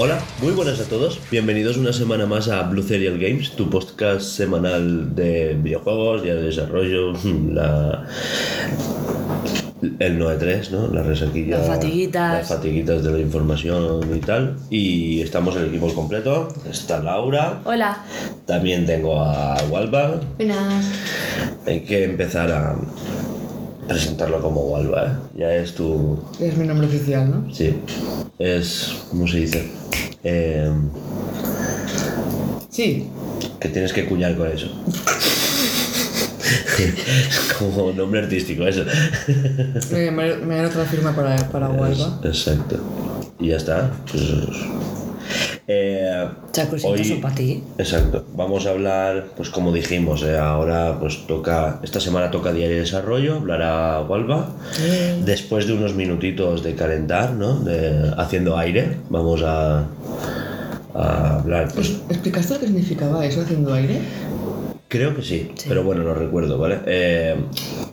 Hola, muy buenas a todos. Bienvenidos una semana más a Blue Serial Games, tu podcast semanal de videojuegos, ya de desarrollo, la el 9-3, ¿no? La resaquilla. Las fatiguitas. Las fatiguitas de la información y tal. Y estamos el equipo completo. Está Laura. Hola. También tengo a Walva. Buenas. Hay que empezar a presentarlo como Walva, ¿eh? Ya es tu. Es mi nombre oficial, ¿no? Sí. Es. ¿Cómo se dice? Eh, Sí. que tienes que cuñar con eso. como nombre artístico, eso. Me, me, dan otra firma para, para. Exacto. Y ya está. Pues, eh, cositas hoy- son para ti. Exacto. Vamos a hablar, pues como dijimos, eh, ahora pues toca, esta semana toca Diario de Desarrollo, hablará Walva. Después de unos minutitos de calentar, ¿no? De, haciendo aire, vamos a, a hablar, pues ¿Explicaste lo que significaba eso haciendo aire? Creo que sí, pero bueno, no recuerdo, ¿vale? Eh,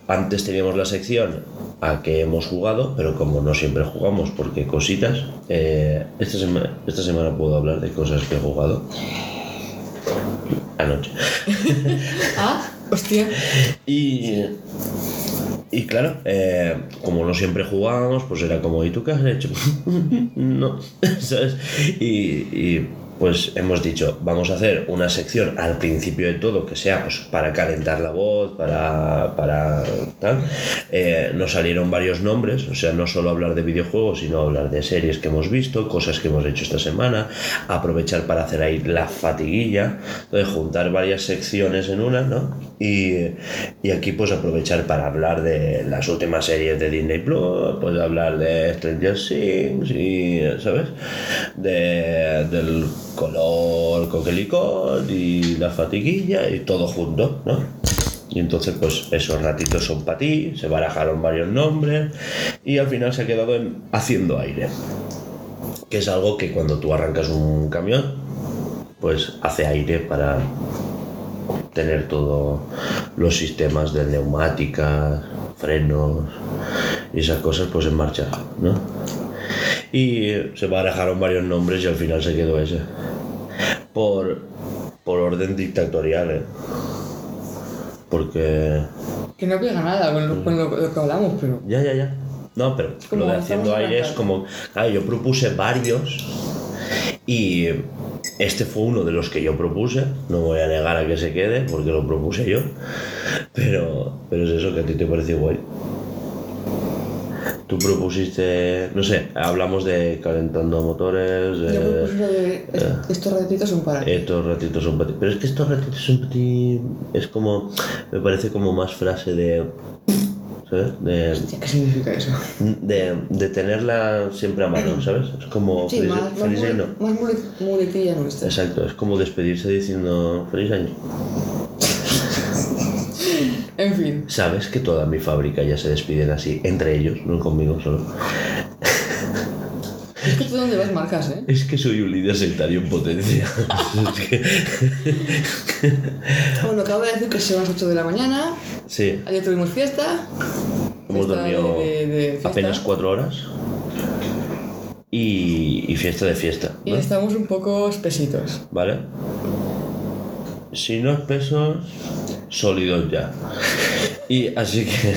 antes teníamos la sección a que hemos jugado, pero como no siempre jugamos, porque cositas, eh, esta, sema- esta semana puedo hablar de cosas que he jugado anoche. Ah, hostia. Y, y claro, eh, como no siempre jugábamos, pues era como, ¿y tú qué has hecho? no, ¿sabes? Y, y, pues hemos dicho, vamos a hacer una sección al principio de todo que sea pues, para calentar la voz, para, para tal. Eh, nos salieron varios nombres, o sea, no solo hablar de videojuegos, sino hablar de series que hemos visto, cosas que hemos hecho esta semana, aprovechar para hacer ahí la fatiguilla, juntar varias secciones en una, ¿no? Y, y aquí pues aprovechar para hablar de las últimas series de Disney Plus, pues hablar de Stranger Things y, ¿sabes? De, del color coquelicot y la fatiguilla y todo junto, ¿no? Y entonces, pues esos ratitos son para ti, se barajaron varios nombres y al final se ha quedado en haciendo aire. Que es algo que cuando tú arrancas un camión, pues hace aire para tener todos los sistemas de neumáticas, frenos y esas cosas pues en marcha, ¿no? Y se barajaron varios nombres y al final se quedó ese. Por, por orden dictatorial, ¿eh? Porque... Que no pega nada con lo, con lo- lo que hablamos, pero. Ya, ya, ya. No, pero lo de haciendo aire es como... Claro, yo propuse varios y este fue uno de los que yo propuse. No voy a negar a que se quede porque lo propuse yo. Pero, pero es eso que a ti te parece guay. Tú propusiste, no sé, hablamos de calentando motores, Yo de, propuse de. est- Estos ratitos son para. estos ratitos son para ti. Pero es que estos ratitos son para ti. Es como. Me parece como más frase de. ¿Sabes? De, Hostia, ¿Qué significa eso? de, de tenerla siempre a mano, ¿sabes? Es como. Sí, feliz, más, más, feliz mule- año. más mule- muletilla nuestra. Exacto, es como despedirse diciendo feliz año. En fin. Sabes que toda mi fábrica ya se despiden así, entre ellos, no conmigo solo. Es que tú dónde vas marcas, ¿eh? Es que soy un líder sectario en potencia. Bueno, acabo de decir que son las 8 de la mañana. sí, Ayer tuvimos fiesta. hemos Fiesta dormido de- de- de fiesta. apenas cuatro horas. Y, y fiesta de fiesta. Y estamos un poco espesitos. ¿Vale? Si no espesos, sólidos ya. Y así que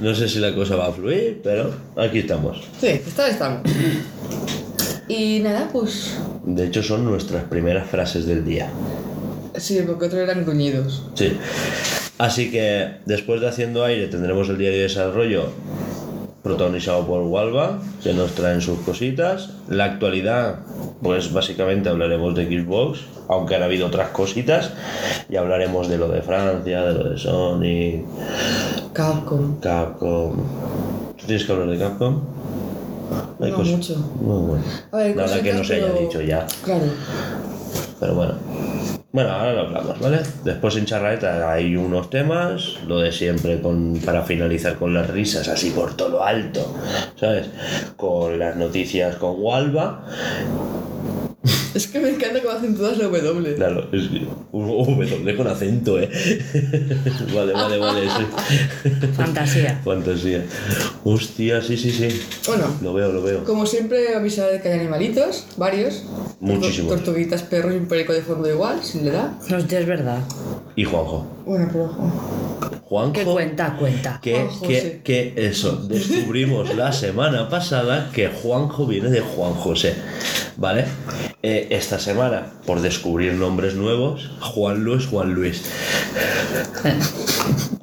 no sé si la cosa va a fluir, pero aquí estamos. Sí, esta estamos. Y nada, pues. De hecho, son nuestras primeras frases del día. Sí, porque otros eran gruñidos. Sí. Así que después de Haciendo Aire tendremos el diario de desarrollo protagonizado por Walva, que nos traen sus cositas. La actualidad, pues básicamente hablaremos de Xbox, aunque han habido otras cositas, y hablaremos de lo de Francia, de lo de Sony, Capcom. Capcom. ¿Tú tienes que hablar de Capcom? Hay No cosas- mucho. Muy bueno. A ver, Nada que no se haya dicho ya. Claro. Pero bueno. Bueno, ahora lo hablamos, ¿vale? Después en charreta hay unos temas, lo de siempre con, para finalizar con las risas así por todo lo alto, ¿sabes? Con las noticias con Walva Es que me encanta cómo hacen todas la W. Claro, es que un W con acento, ¿eh? vale, vale, vale, sí. Fantasía. Fantasía. Hostia, sí, sí, sí. Bueno, Lo veo, lo veo. como siempre, avisar de que hay animalitos, varios. Muchísimos. Tor- Tortuguitas, perros y un perico de fondo igual, si le da. Hostia, es verdad. Y Juanjo. Bueno, pero ojo. Juanjo. ¿Qué cuenta? Cuenta. Que, Juanjo, que, sí. que eso, descubrimos la semana pasada que Juanjo viene de Juan José, ¿vale? Eh, esta semana, por descubrir nombres nuevos, Juan Luis, Juan Luis.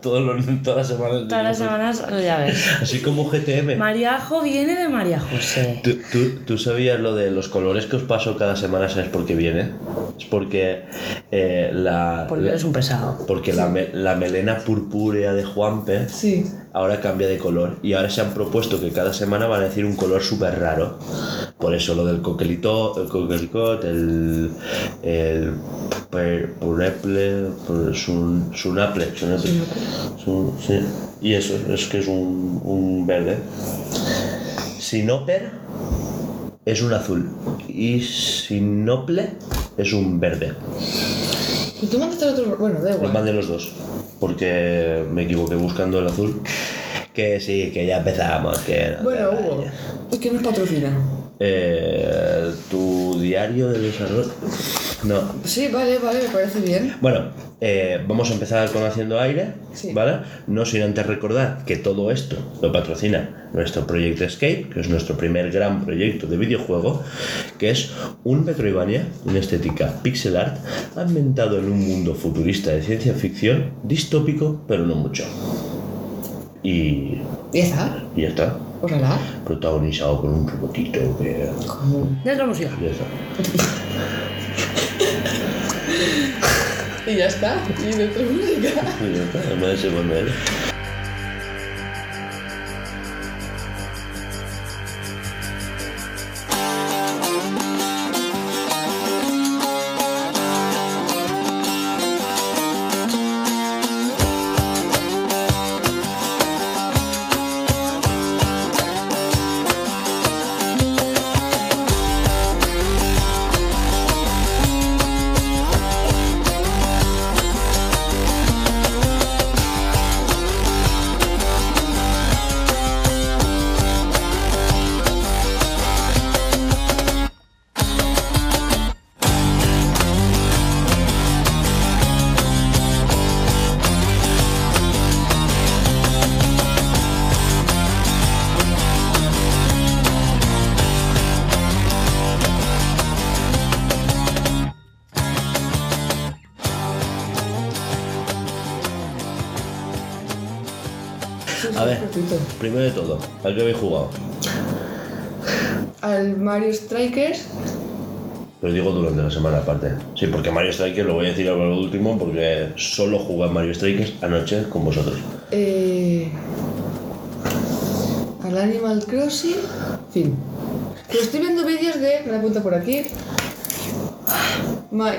Los, todas las semanas. Todas las semanas, ya ves. Así como GTM. Mariajo viene de María José. ¿Tú, tú, tú sabías lo de los colores que os paso cada semana? ¿Sabes por qué viene? Es porque eh, la. Porque la- eres un pesado. porque la, la melena purpúrea de Juanpe Sí. Ahora cambia de color y ahora se han propuesto que cada semana van a decir un color súper raro. Por eso lo del coquelito, el coquelicot, el, el per- pureple, sun- sunaple, sunaple. Sun- sí. Y eso, es que es un, un verde. Sinoper es un azul y sinople es un verde. Y tú mandaste el otro. Bueno, da Los igual. mandé los dos, porque me equivoqué buscando el azul. Que sí, que ya empezamos. Que no Bueno, Hugo. Es que nos patrocina. Eh, tu diario de desarrollo. No. Sí, vale, vale, me parece bien. Bueno, eh, vamos a empezar con Haciendo Aire, Sí. ¿vale? No sin antes recordar que todo esto lo patrocina nuestro proyecto Escape, que es nuestro primer gran proyecto de videojuego, que es un Metroidvania en estética pixel art ambientado en un mundo futurista de ciencia ficción, distópico, pero no mucho. Y, Y ya está. y ya está, Pues nada. protagonizado por un robotito que... Ya es la música. ya está. Y ya está. Y de otra música. Y ya está, además ese Manuel. A primero de todo, ¿a qué habéis jugado? Al Mario Strikers. Lo digo durante la semana aparte. Sí, porque Mario Strikers lo voy a decir ahora lo último porque solo jugué a Mario Strikers anoche con vosotros. Eh, al Animal Crossing. Fin. Pero estoy viendo vídeos de. Me la apunto por aquí. My.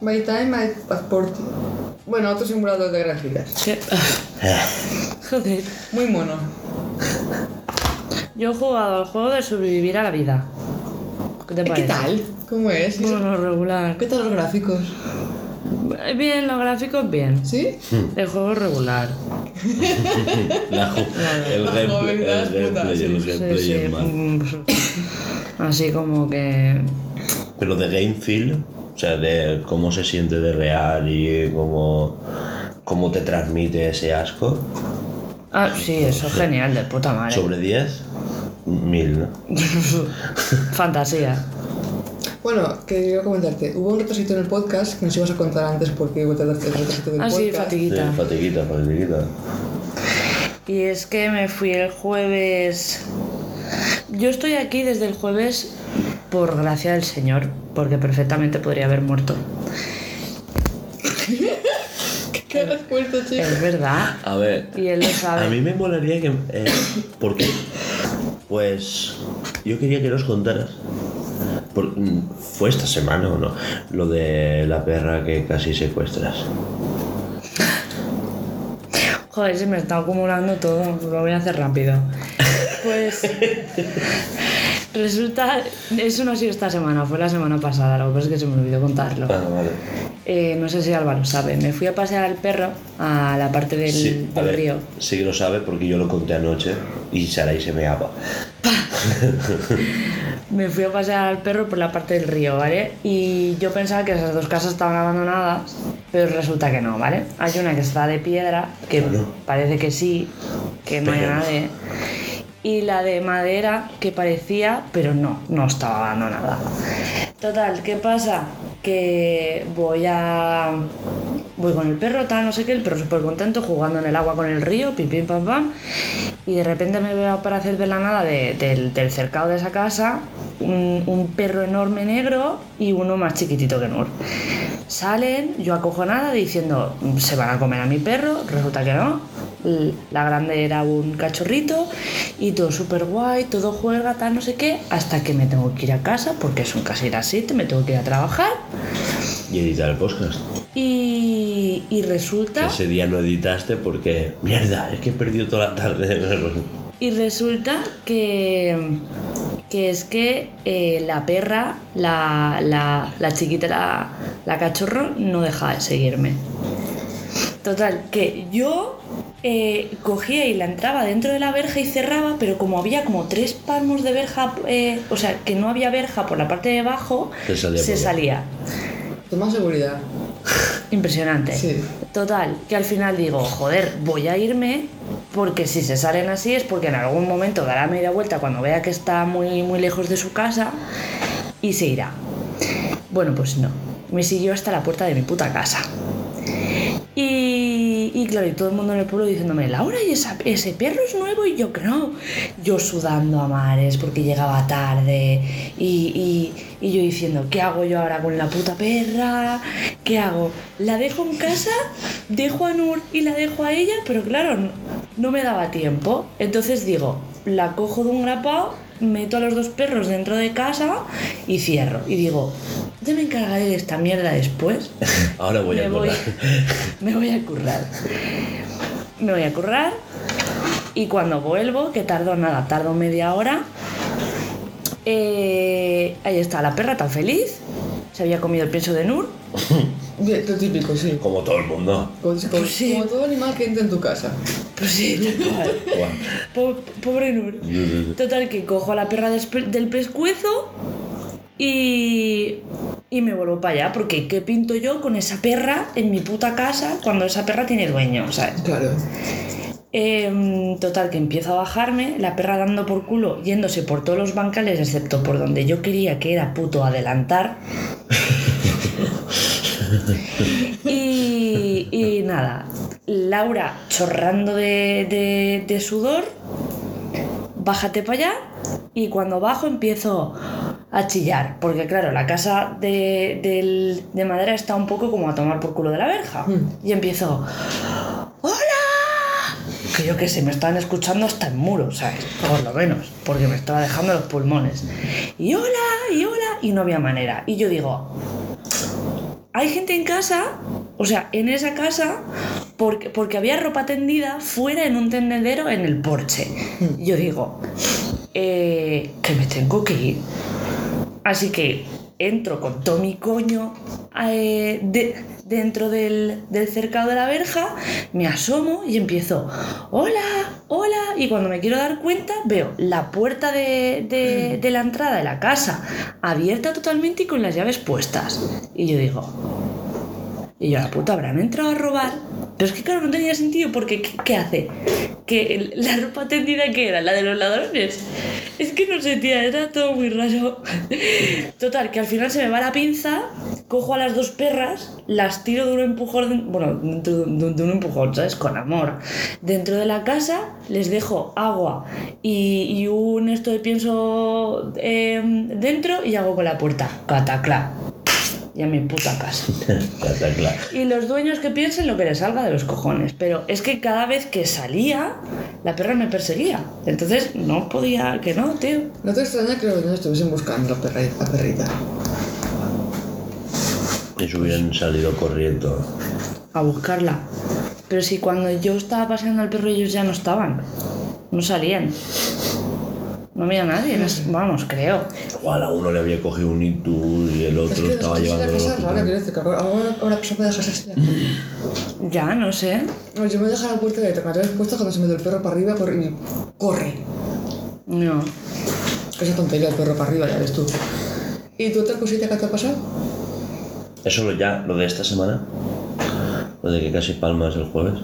My Time, My Passport. Bueno, otro simulador de granjitas. ¿Qué? Joder. Muy mono. Yo he jugado al juego de sobrevivir a la vida. ¿Qué te ¿Qué parece? tal? ¿Cómo es? Bueno, regular. ¿Qué tal los gráficos? Bien, los gráficos bien. ¿Sí? El juego es regular. La el La gameplay, el puta, gameplay, el sí, gameplay Sí, es sí. mal. Así como que. Pero de game feel, o sea, de cómo se siente de real y cómo, cómo te transmite ese asco, Ah, sí, eso es genial, de puta madre. sobre 10, mil, ¿no? Fantasía. Bueno, que iba a comentarte. Hubo un retrasito en el podcast que nos ibas a contar antes porque hubo el retrasito del Ah, podcast. Sí, fatiguita. fatiguita, fatiguita. Y es que me fui el jueves. Yo estoy aquí desde el jueves por gracia del Señor, porque perfectamente podría haber muerto. ¿Qué has puesto, chico? Es verdad. A ver, Y él lo a sabe. mí me molaría que... Eh, ¿Por qué? Pues yo quería que nos contaras. por- mm, ¿Fue esta semana o no? Lo de la perra que casi secuestras. Joder, se me está acumulando todo. Lo voy a hacer rápido. Pues. Resulta, eso no ha sido esta semana, fue la semana pasada, lo que pasa es que se me olvidó contarlo. Ah, vale. Eh, no sé si Alba lo sabe, me fui a pasear al perro a la parte del, Sí, del ver, río. sí que lo sabe porque yo lo conté anoche y Sarai se me apa. Me fui a pasear al perro por la parte del río, ¿vale? Y yo pensaba que esas dos casas estaban abandonadas, pero resulta que no, ¿vale? Hay una que está de piedra, que Claro. parece que sí, que no hay nadie. Y la de madera, que parecía, pero no, no estaba abandonada. Total, ¿qué pasa? Que voy a. Voy con el perro, tal, no sé qué, el perro súper contento, jugando en el agua con el río, pim, pim, pam, pam. Y de repente me veo aparecer de la nada de- del, del cercado de esa casa un, un perro enorme negro y uno más chiquitito que Nur. Salen, yo acojonada diciendo, se van a comer a mi perro, resulta que no. La grande era un cachorrito y todo súper guay, todo juega, tal, no sé qué, hasta que me tengo que ir a casa porque son casi las 7, me tengo que ir a trabajar Y editar el podcast. y, y Que resulta... ese día no editaste porque, mierda, es que he perdido toda la tarde. Y resulta que, que es que eh, la perra, la, la, la chiquita, la, la cachorro, no deja de seguirme. Total, que yo eh, cogía y la entraba dentro de la verja y cerraba, pero como había como tres palmos de verja, eh, o sea, que no había verja por la parte de abajo, Se salía se salía. Toma seguridad. Impresionante. Sí. Total, que al final digo, joder, voy a irme porque si se salen así es porque en algún momento dará media vuelta cuando vea que está muy, muy lejos de su casa y se irá. Bueno, pues no. Me siguió hasta la puerta de mi puta casa. Y, y claro, y todo el mundo en el pueblo diciéndome, Laura, ¿y esa- ese perro es nuevo? Y yo que no. Yo sudando a mares porque llegaba tarde. Y, y- y yo diciendo, ¿qué hago yo ahora con la puta perra? ¿Qué hago? ¿La dejo en casa? ¿Dejo a Nur y la dejo a ella? Pero claro, no, no me daba tiempo. Entonces digo, la cojo de un grapao, meto a los dos perros dentro de casa y cierro. Y digo, ya me encargaré de esta mierda después Ahora voy a voy, acordar. me voy a currar. Me voy a currar y cuando vuelvo, que tardo nada, tardo media hora, eh, ahí está la perra tan feliz, se había comido el pienso de Nur. Bien, lo típico, sí. Como todo el mundo. Como, como- Pues sí. como todo animal que entra en tu casa. Pues sí, tal cual. Guau. Po- Pobre Nur. Total, que cojo a la perra del pescuezo y, y me vuelvo para allá, porque ¿qué pinto yo con esa perra en mi puta casa cuando esa perra tiene dueño? ¿sabes? Claro. Em, total, que empiezo a bajarme, la perra dando por culo, yéndose por todos los bancales, excepto por donde yo quería, que era puto adelantar. y, y nada, Laura chorrando de, de- de sudor, bájate para allá y cuando bajo empiezo a chillar, porque claro, la casa de, del- de madera está un poco como a tomar por culo de la verja. Y empiezo. Que yo que sé, me estaban escuchando hasta el muro, ¿sabes? Por lo menos, porque me estaba dejando los pulmones. Y hola, y hola, y no había manera. Y yo digo, hay gente en casa, o sea, en esa casa, porque, porque había ropa tendida fuera en un tendedero en el porche. Y yo digo, eh, que me tengo que ir. Así que entro con todo mi coño eh, de- dentro del, del cercado de la verja, me asomo y empiezo, hola, hola, y cuando me quiero dar cuenta veo la puerta de, de- de la entrada de la casa abierta totalmente y con las llaves puestas. Y yo digo, y yo, la puta, ¿habrán entrado a robar? Pero es que claro, no tenía sentido porque ¿qué, hace? ¿Que la ropa tendida que era? ¿La de los ladrones? Es que no sé, tía, era todo muy raro. Total, que al final se me va la pinza, cojo a las dos perras, las tiro de un empujón, bueno, de, un empujón, ¿sabes? Con amor. Dentro de la casa les dejo agua y, un esto de pienso eh, dentro y hago con la puerta. Cataclá. Y a mi puta casa. Está claro. Y los dueños que piensen lo que les salga de los cojones. Pero es que cada vez que salía, la perra me perseguía. Entonces no podía, que no, tío. No te extraña que los niños estuviesen buscando perrita. La perrita. Y se hubieran salido corriendo. A buscarla. Pero si cuando yo estaba paseando al perro ellos ya no estaban. No salían. No había nadie, no sé, vamos, creo. Igual a uno le había cogido un ictus y el Es otro que estaba de llevando es ahora, ahora, ahora que se puede dejar así. Ya, no sé. No, yo me dejo la puerta cuando te puesto cuando se me dio el perro para arriba, corre, y corre. No. Esa tontería el perro para arriba, ya ves tú. ¿Y tú otra cosita que te ha pasado? Eso lo ya, lo de esta semana. Lo de que casi palmas el jueves.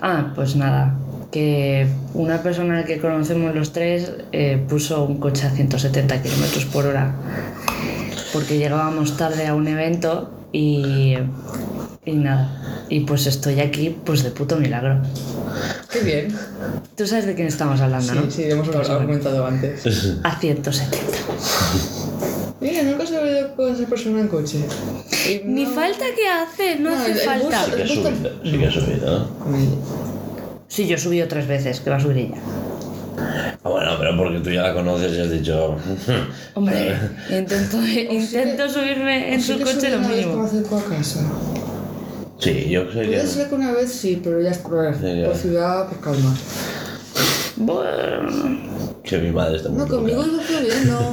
Ah, pues nada. Que una persona que conocemos los tres eh, puso un coche a 170 kilómetros por hora. Porque llegábamos tarde a un evento y. Y nada. Y pues estoy aquí, pues de puto milagro. Qué bien. Tú sabes de quién estamos hablando, Sí, ¿no? sí, hemos argumentado antes. A 170. Mira, nunca se ha ido con esa persona en coche. Ni falta que hace, no, No, hace el- el bus- falta. Sí que ha Pues subido, sí que ha subido. Sí, yo he subido tres veces, que va a subir ella. Ah, bueno, pero porque tú ya la conoces y has dicho. Hombre, intento, intento subirme en Sí su que coche lo una vez mínimo. A casa. Sí, yo sé que. Puede ser que una vez sí, pero ya está. Por, Sí, ya. por ciudad, por calma. Bueno, Que mi madre está muy No, conmigo iba todo bien, no.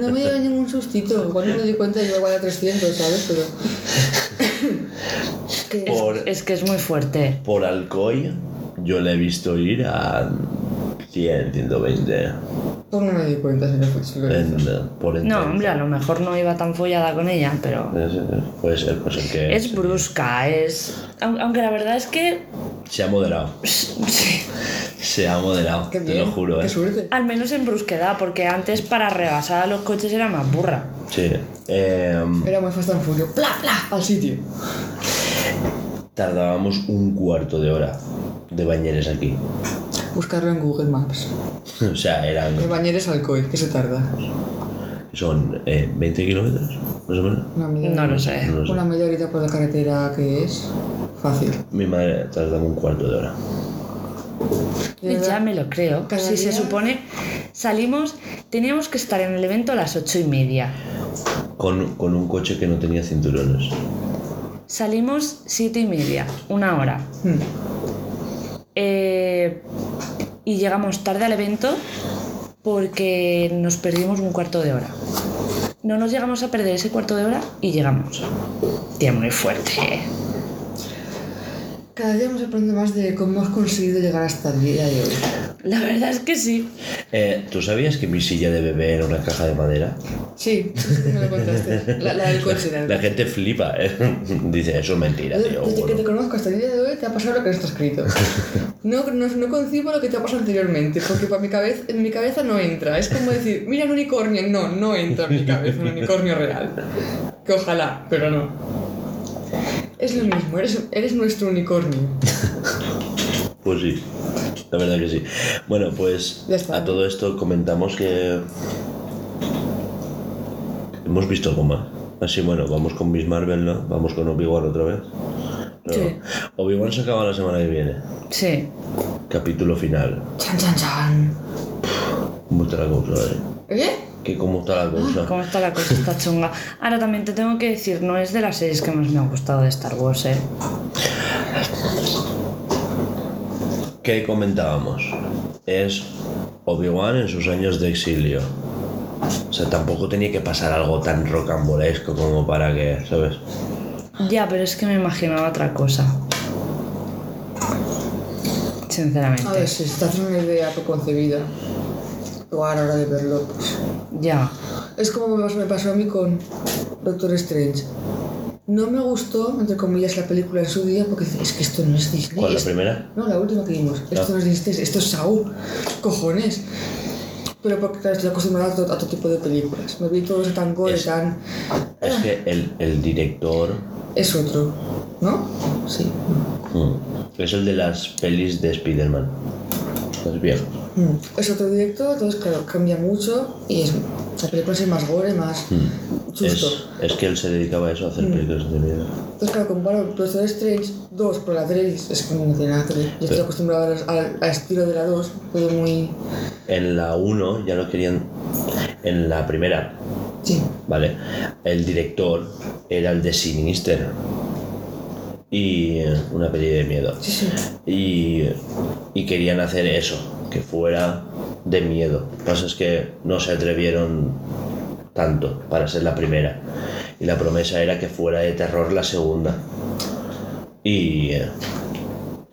No me lleva ningún sustito. No me di cuenta y iba igual a 300, ¿sabes? Pero. que Por, es que es muy fuerte. por Alcoy, yo le he visto ir a 100, 120. Pues no me di cuenta si por No, hombre, a lo mejor no iba tan follada con ella, pero Es- Puede ser, puede ser que. es brusca, es... aun- Aunque la verdad es que... Se ha moderado. sí, Se ha moderado, Qué te bien. lo juro, Qué eh. suerte. al menos en brusquedad, porque antes para rebasar a los coches era más burra. Sí. Eh, Era muy fast and furious. ¡Pla, pla! Al sitio. Tardábamos un cuarto de hora de bañeres aquí. Buscarlo en Google Maps. O sea, eran. De Bañeres Alcoy, que se tarda. Son eh, 20 kilómetros, más o menos. Una media, No lo sé. No lo sé. Una media horita por la carretera que es. Fácil. Mi madre tardaba un cuarto de hora. Ya me lo creo. Cada Si se supone... Salimos, teníamos que estar en el evento a las ocho y media. Con, con un coche que no tenía cinturones. Salimos siete y media, una hora. Hmm. Eh, y llegamos tarde al evento porque nos perdimos un cuarto de hora. No nos llegamos a perder ese cuarto de hora y llegamos. Tía, muy fuerte. ¿eh? Cada día me sorprende más de cómo has conseguido llegar hasta el día de hoy. La verdad es que sí. Eh, ¿Tú sabías que mi silla de bebé era una caja de madera? Sí, que me lo contaste. La, la del coche, la La gente flipa, ¿eh? Dice, eso es mentira, Desde, tío. desde que bueno. te conozco hasta el día de hoy te ha pasado lo que no está escrito. No, no, no concibo lo que te ha pasado anteriormente, porque para mi cabeza, en mi cabeza no entra. Es como decir, mira un unicornio. No, no entra en mi cabeza un unicornio real. Que ojalá, pero no. Es lo mismo, eres, eres nuestro unicornio. Pues sí, la verdad que sí. Bueno, pues a todo esto comentamos que hemos visto más. Así, bueno, vamos con Miss Marvel, ¿no? Vamos con Obi-Wan otra vez. No. Sí. Obi-Wan se acaba la semana que viene. Sí. Capítulo final. Chan, chan, chan. ¿Cómo está la cosa, eh? ¿Eh? ¿Qué, ¿Cómo está la cosa? ¿Cómo está la cosa? Está chunga. Ahora también te tengo que decir, no es de las series que más me han gustado de Star Wars, ¿eh? ¿Qué comentábamos? Es Obi-Wan en sus años de exilio. O sea, tampoco tenía que pasar algo tan rocambolesco como para que, ¿sabes? Ya, pero es que me imaginaba otra cosa. Sinceramente. A ver, si te hace una idea preconcebida. O a la hora de verlo, pues. Ya. Es como pasó, me pasó a mí con Doctor Strange. No me gustó, entre comillas, la película en su día porque es que esto no es Disney. ¿Cuál, la primera? No, la última que vimos. Esto Ah. no es Disney, esto es Saúl. Cojones. Pero porque claro, estoy acostumbrada a, to- a todo tipo de películas. Me vi todo eso tan gore, tan... Es que el, el director Es otro, ¿no? Sí. mm, es el de las pelis de Spider-Man. Los viejos. Mm. Es otro director, entonces claro, cambia mucho y es... La película es más gore, más susto. Es, es que él se dedicaba a eso, a hacer películas de miedo. Entonces, claro, comparo Doctor Strange 2 por la 3, es que no tiene nada que ver. Yo estoy acostumbrada al, al- al estilo de la 2, todo muy... En la 1 ya lo querían. En la primera, Sí. ¿vale? El director era el de Sinister. Y eh, una peli de miedo. Sí, sí. Y, y querían hacer eso, que fuera de miedo. Lo que pasa es que no se atrevieron tanto para ser la primera. Y la promesa era que fuera de terror la segunda. Y,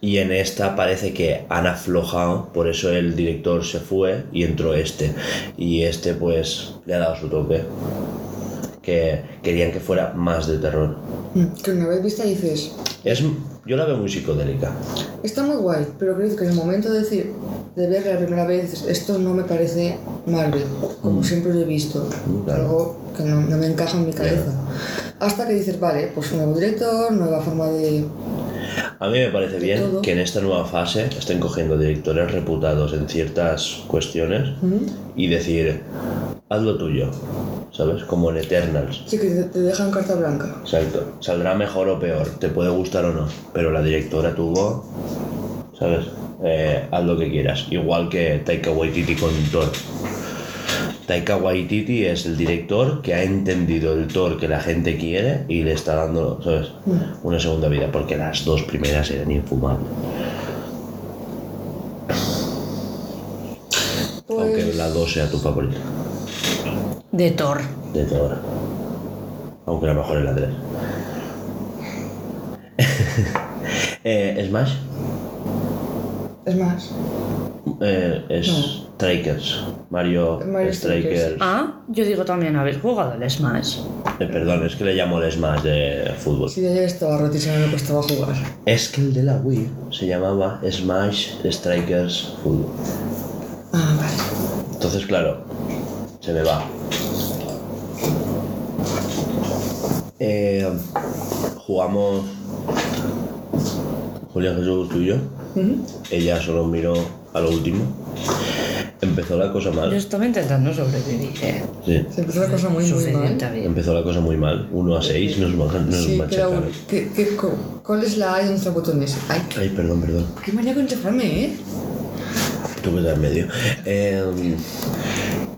y en esta parece que han aflojado, por eso el director se fue y entró este. Y este pues le ha dado su toque. Que querían que fuera más de terror. Mm, Que una vez vista dices, Es, yo la veo muy psicodélica. está muy guay, pero creo que en el momento de decir, de verla la primera vez, dices, esto no me parece Marvel, como siempre lo he visto. Mm, claro. Algo que no, no me encaja en mi cabeza. Hasta que dices, vale, pues nuevo director, nueva forma de... A mí me parece bien todo. que en esta nueva fase estén cogiendo directores reputados en ciertas cuestiones y decir, haz lo tuyo, ¿sabes? Como en Eternals. Sí, que te, te dejan carta blanca. Exacto. Saldrá mejor o peor, te puede gustar o no, pero la directora tuvo, ¿sabes? Eh, haz lo que quieras. Igual que Taika Waititi con Thor. Taika Waititi es el director que ha entendido el Thor que la gente quiere y le está dando, ¿sabes? Una segunda vida, porque las dos primeras eran infumables. Aunque Pues... la 2 sea tu favorita De Thor. de Thor. Aunque la mejor es la 3. eh, Smash Es más, eh, es No. Strikers. Mario, Mario Strikers. Strikers. Ah, yo digo también habéis jugado al Smash. Eh, perdón, es que le llamo el Smash de fútbol. de ayer estaba rotísimo, me costaba jugar. Es que el de la Wii se llamaba Smash Strikers Fútbol. Ah, vale. Entonces, claro, se me va. Eh, jugamos Julia Jesús, tú y yo. Ella solo miró a lo último. Empezó la cosa Yo mal. estaba intentando sobrevivir, ¿eh? Sí, Se empezó la cosa muy, muy mal. Bien. empezó la cosa muy mal. 1 a 6 nos, ma- nos Sí, machacaron. un... ¿qué, qué, ¿Cuál es la A de nuestro botones? Ay, Ay, perdón, perdón. qué manía con enchufarme, ¿eh? Tuve que dar medio. Eh,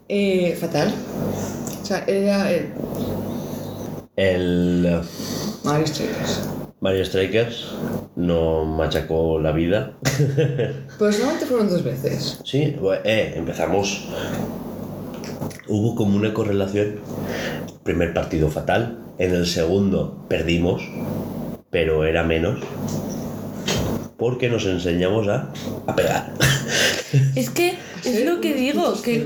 Eh, fatal. O sea, era el el Mario Strikers. Mario Strikers no machacó la vida. Pero solamente fueron dos veces. Sí, pues, eh, empezamos. Hubo como una correlación. Primer partido fatal. En el segundo perdimos, pero era menos. Porque nos enseñamos a, a pegar. Es que es lo que digo, que,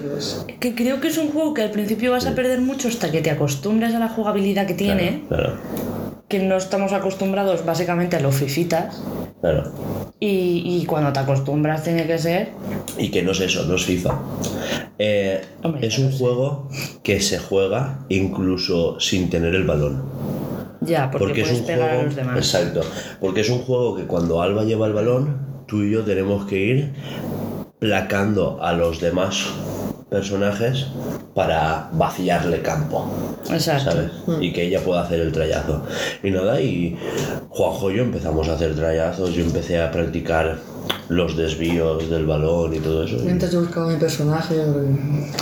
que creo que es un juego que al principio vas a perder mucho hasta que te acostumbras a la jugabilidad que tiene, Claro, que no estamos acostumbrados básicamente a los fifitas. claro. Y, y cuando te acostumbras tiene que ser Y que no es eso, no es FIFA. Eh, Hombre, es un sé. juego que se juega incluso sin tener el balón. ya, porque, Porque es puedes un pegar juego. a los demás. Exacto. Porque es un juego que cuando Alba lleva el balón, tú y yo tenemos que ir placando a los demás personajes para vaciarle campo. Exacto. ¿Sabes? Y que ella pueda hacer el trayazo. Y nada, y Juanjo y yo empezamos a hacer trayazos, yo empecé a practicar los desvíos del balón y todo eso. y- Mientras yo buscaba mi personaje. porque-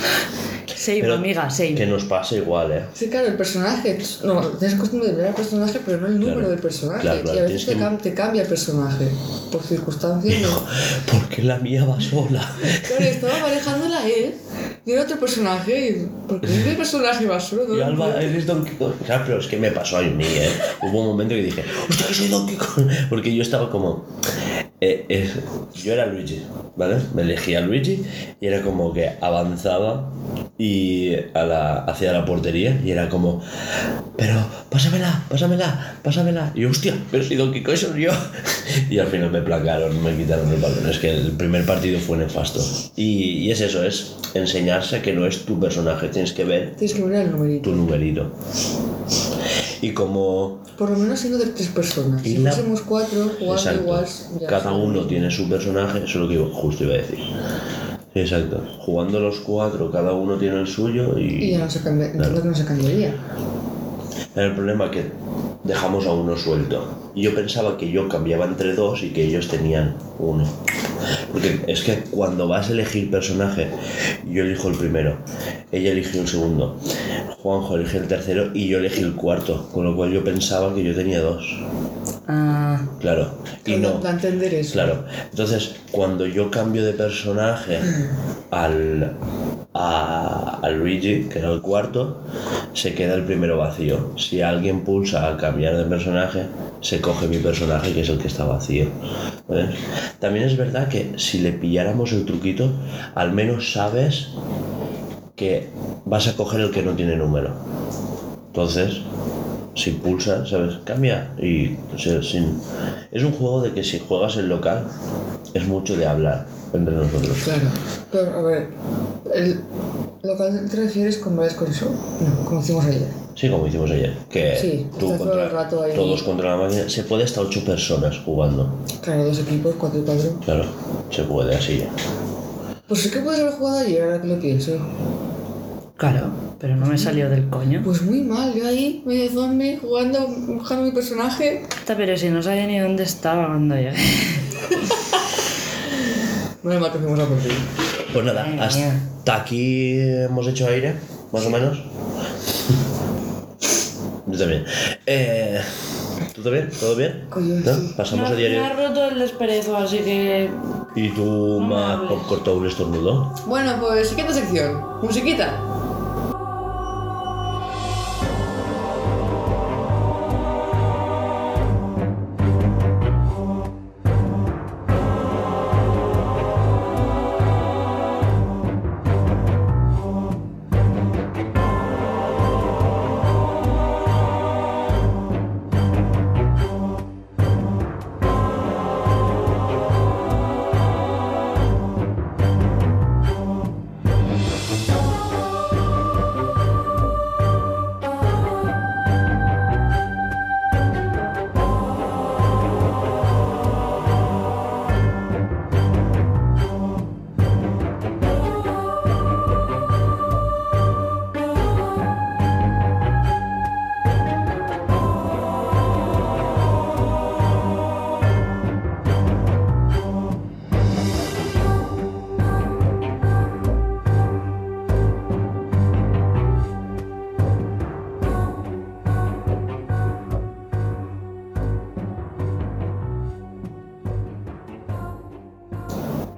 Same, Pero amiga, same. Que nos pasa igual, ¿eh? Sí, claro, el personaje. No, tienes costumbre de ver al personaje, pero no el número Claro. del personaje. Claro, claro, y a veces te, que- cam- te cambia el personaje. Por circunstancias. ¿no? Porque la mía va sola. Claro, estaba manejándola él y era otro personaje. Y, ¿Por qué personaje va solo? No Y Alba, eres Donkey Kong. Claro, pero es que me pasó a mí, ¿eh? Hubo un momento que dije, hostia, que soy Donkey Kong. Porque yo estaba como. Eh, yo era Luigi, ¿vale? Me elegía Luigi y era como que avanzaba y a la, hacia la portería y era como, pero pásamela, pásamela, pásamela. Y yo, hostia, pero si Donkey Kong soy yo. Y al final me placaron, me quitaron el balón. Es que el primer partido fue nefasto. Y, y es eso, es enseñarse que no es tu personaje, tienes que ver Tienes que mirar el numerito. tu numerito. Y como Por lo menos siendo de tres personas. Y si la- fuésemos cuatro, jugando igual. cada uno tiene su personaje, eso es lo que yo justo iba a decir. Exacto. Jugando los cuatro, cada uno tiene el suyo Y y ya no se cambia. Que no se cambiaría. el problema que dejamos a uno suelto. Y yo pensaba que yo cambiaba entre dos y que ellos tenían uno. Porque es que cuando vas a elegir personaje, yo elijo el primero, ella eligió el segundo, Juanjo elige el tercero y yo elegí el cuarto, con lo cual yo pensaba que yo tenía dos. Ah, Claro. Y no. da a entender eso. Claro. Entonces, cuando yo cambio de personaje al, a, a Luigi, que era el cuarto, se queda el primero vacío. Si alguien pulsa a cambiar de personaje, se coge mi personaje, que es el que está vacío. ¿Ves? También es verdad que si le pilláramos el truquito, al menos sabes que vas a coger el que no tiene número. Entonces, si pulsas, ¿sabes? Cambia y o sea, sin... es un juego de que si juegas en local es mucho de hablar entre nosotros. Claro. Pero, a ver, el, lo que te refieres con varias cosas. No, como hicimos ayer. Sí, como hicimos ayer, que Sí, tú todo el rato ahí. todos contra la máquina, se puede hasta ocho personas jugando. Claro, dos equipos, cuatro y cuatro. Claro, se puede así. Pues sí que puedes haber jugado ayer, ahora que lo pienso. Claro, pero no me salió del coño. Pues muy mal, yo ahí, medio zombie, jugando, buscando mi personaje. Pero si no sabía ni dónde estaba cuando llegué. Menos mal que fuimos a por ti. Pues nada, hasta aquí hemos hecho aire, más o menos. Yo también. Eh, ¿Tú también? ¿Todo bien? Coño, ¿No? sí. Pasamos me, a diario. me ha roto el desperezo, así que. ¿Y tú has hables. cortado un estornudo? Bueno, pues siguiente sección. Musiquita.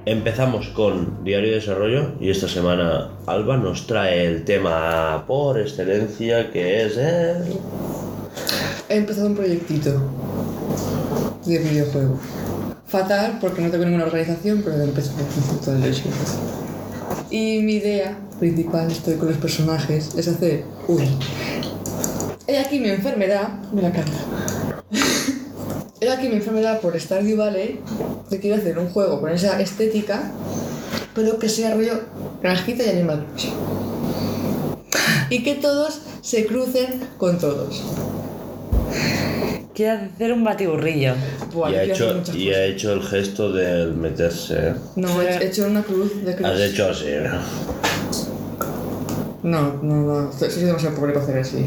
Empezamos con Diario de Desarrollo y esta semana Alba nos trae el tema por excelencia que es el... He empezado un proyectito de videojuego. Fatal porque no tengo ninguna organización, pero he empezado un todo el hecho. Y mi idea principal, estoy con los personajes, es hacer un... He aquí mi enfermedad, me la canta. He aquí mi enfermedad por Stardew Valley, que quiero hacer un juego con esa estética, pero que sea rollo granjita y animal. Y que todos se crucen con todos. Quiero hacer un batiburrillo. Buah, y, ha hecho, muchas y ha cosas. hecho el gesto del meterse. ¿eh? No, he he hecho una cruz de cruz. Has hecho así. No, no, no. Soy demasiado pobre para hacer así.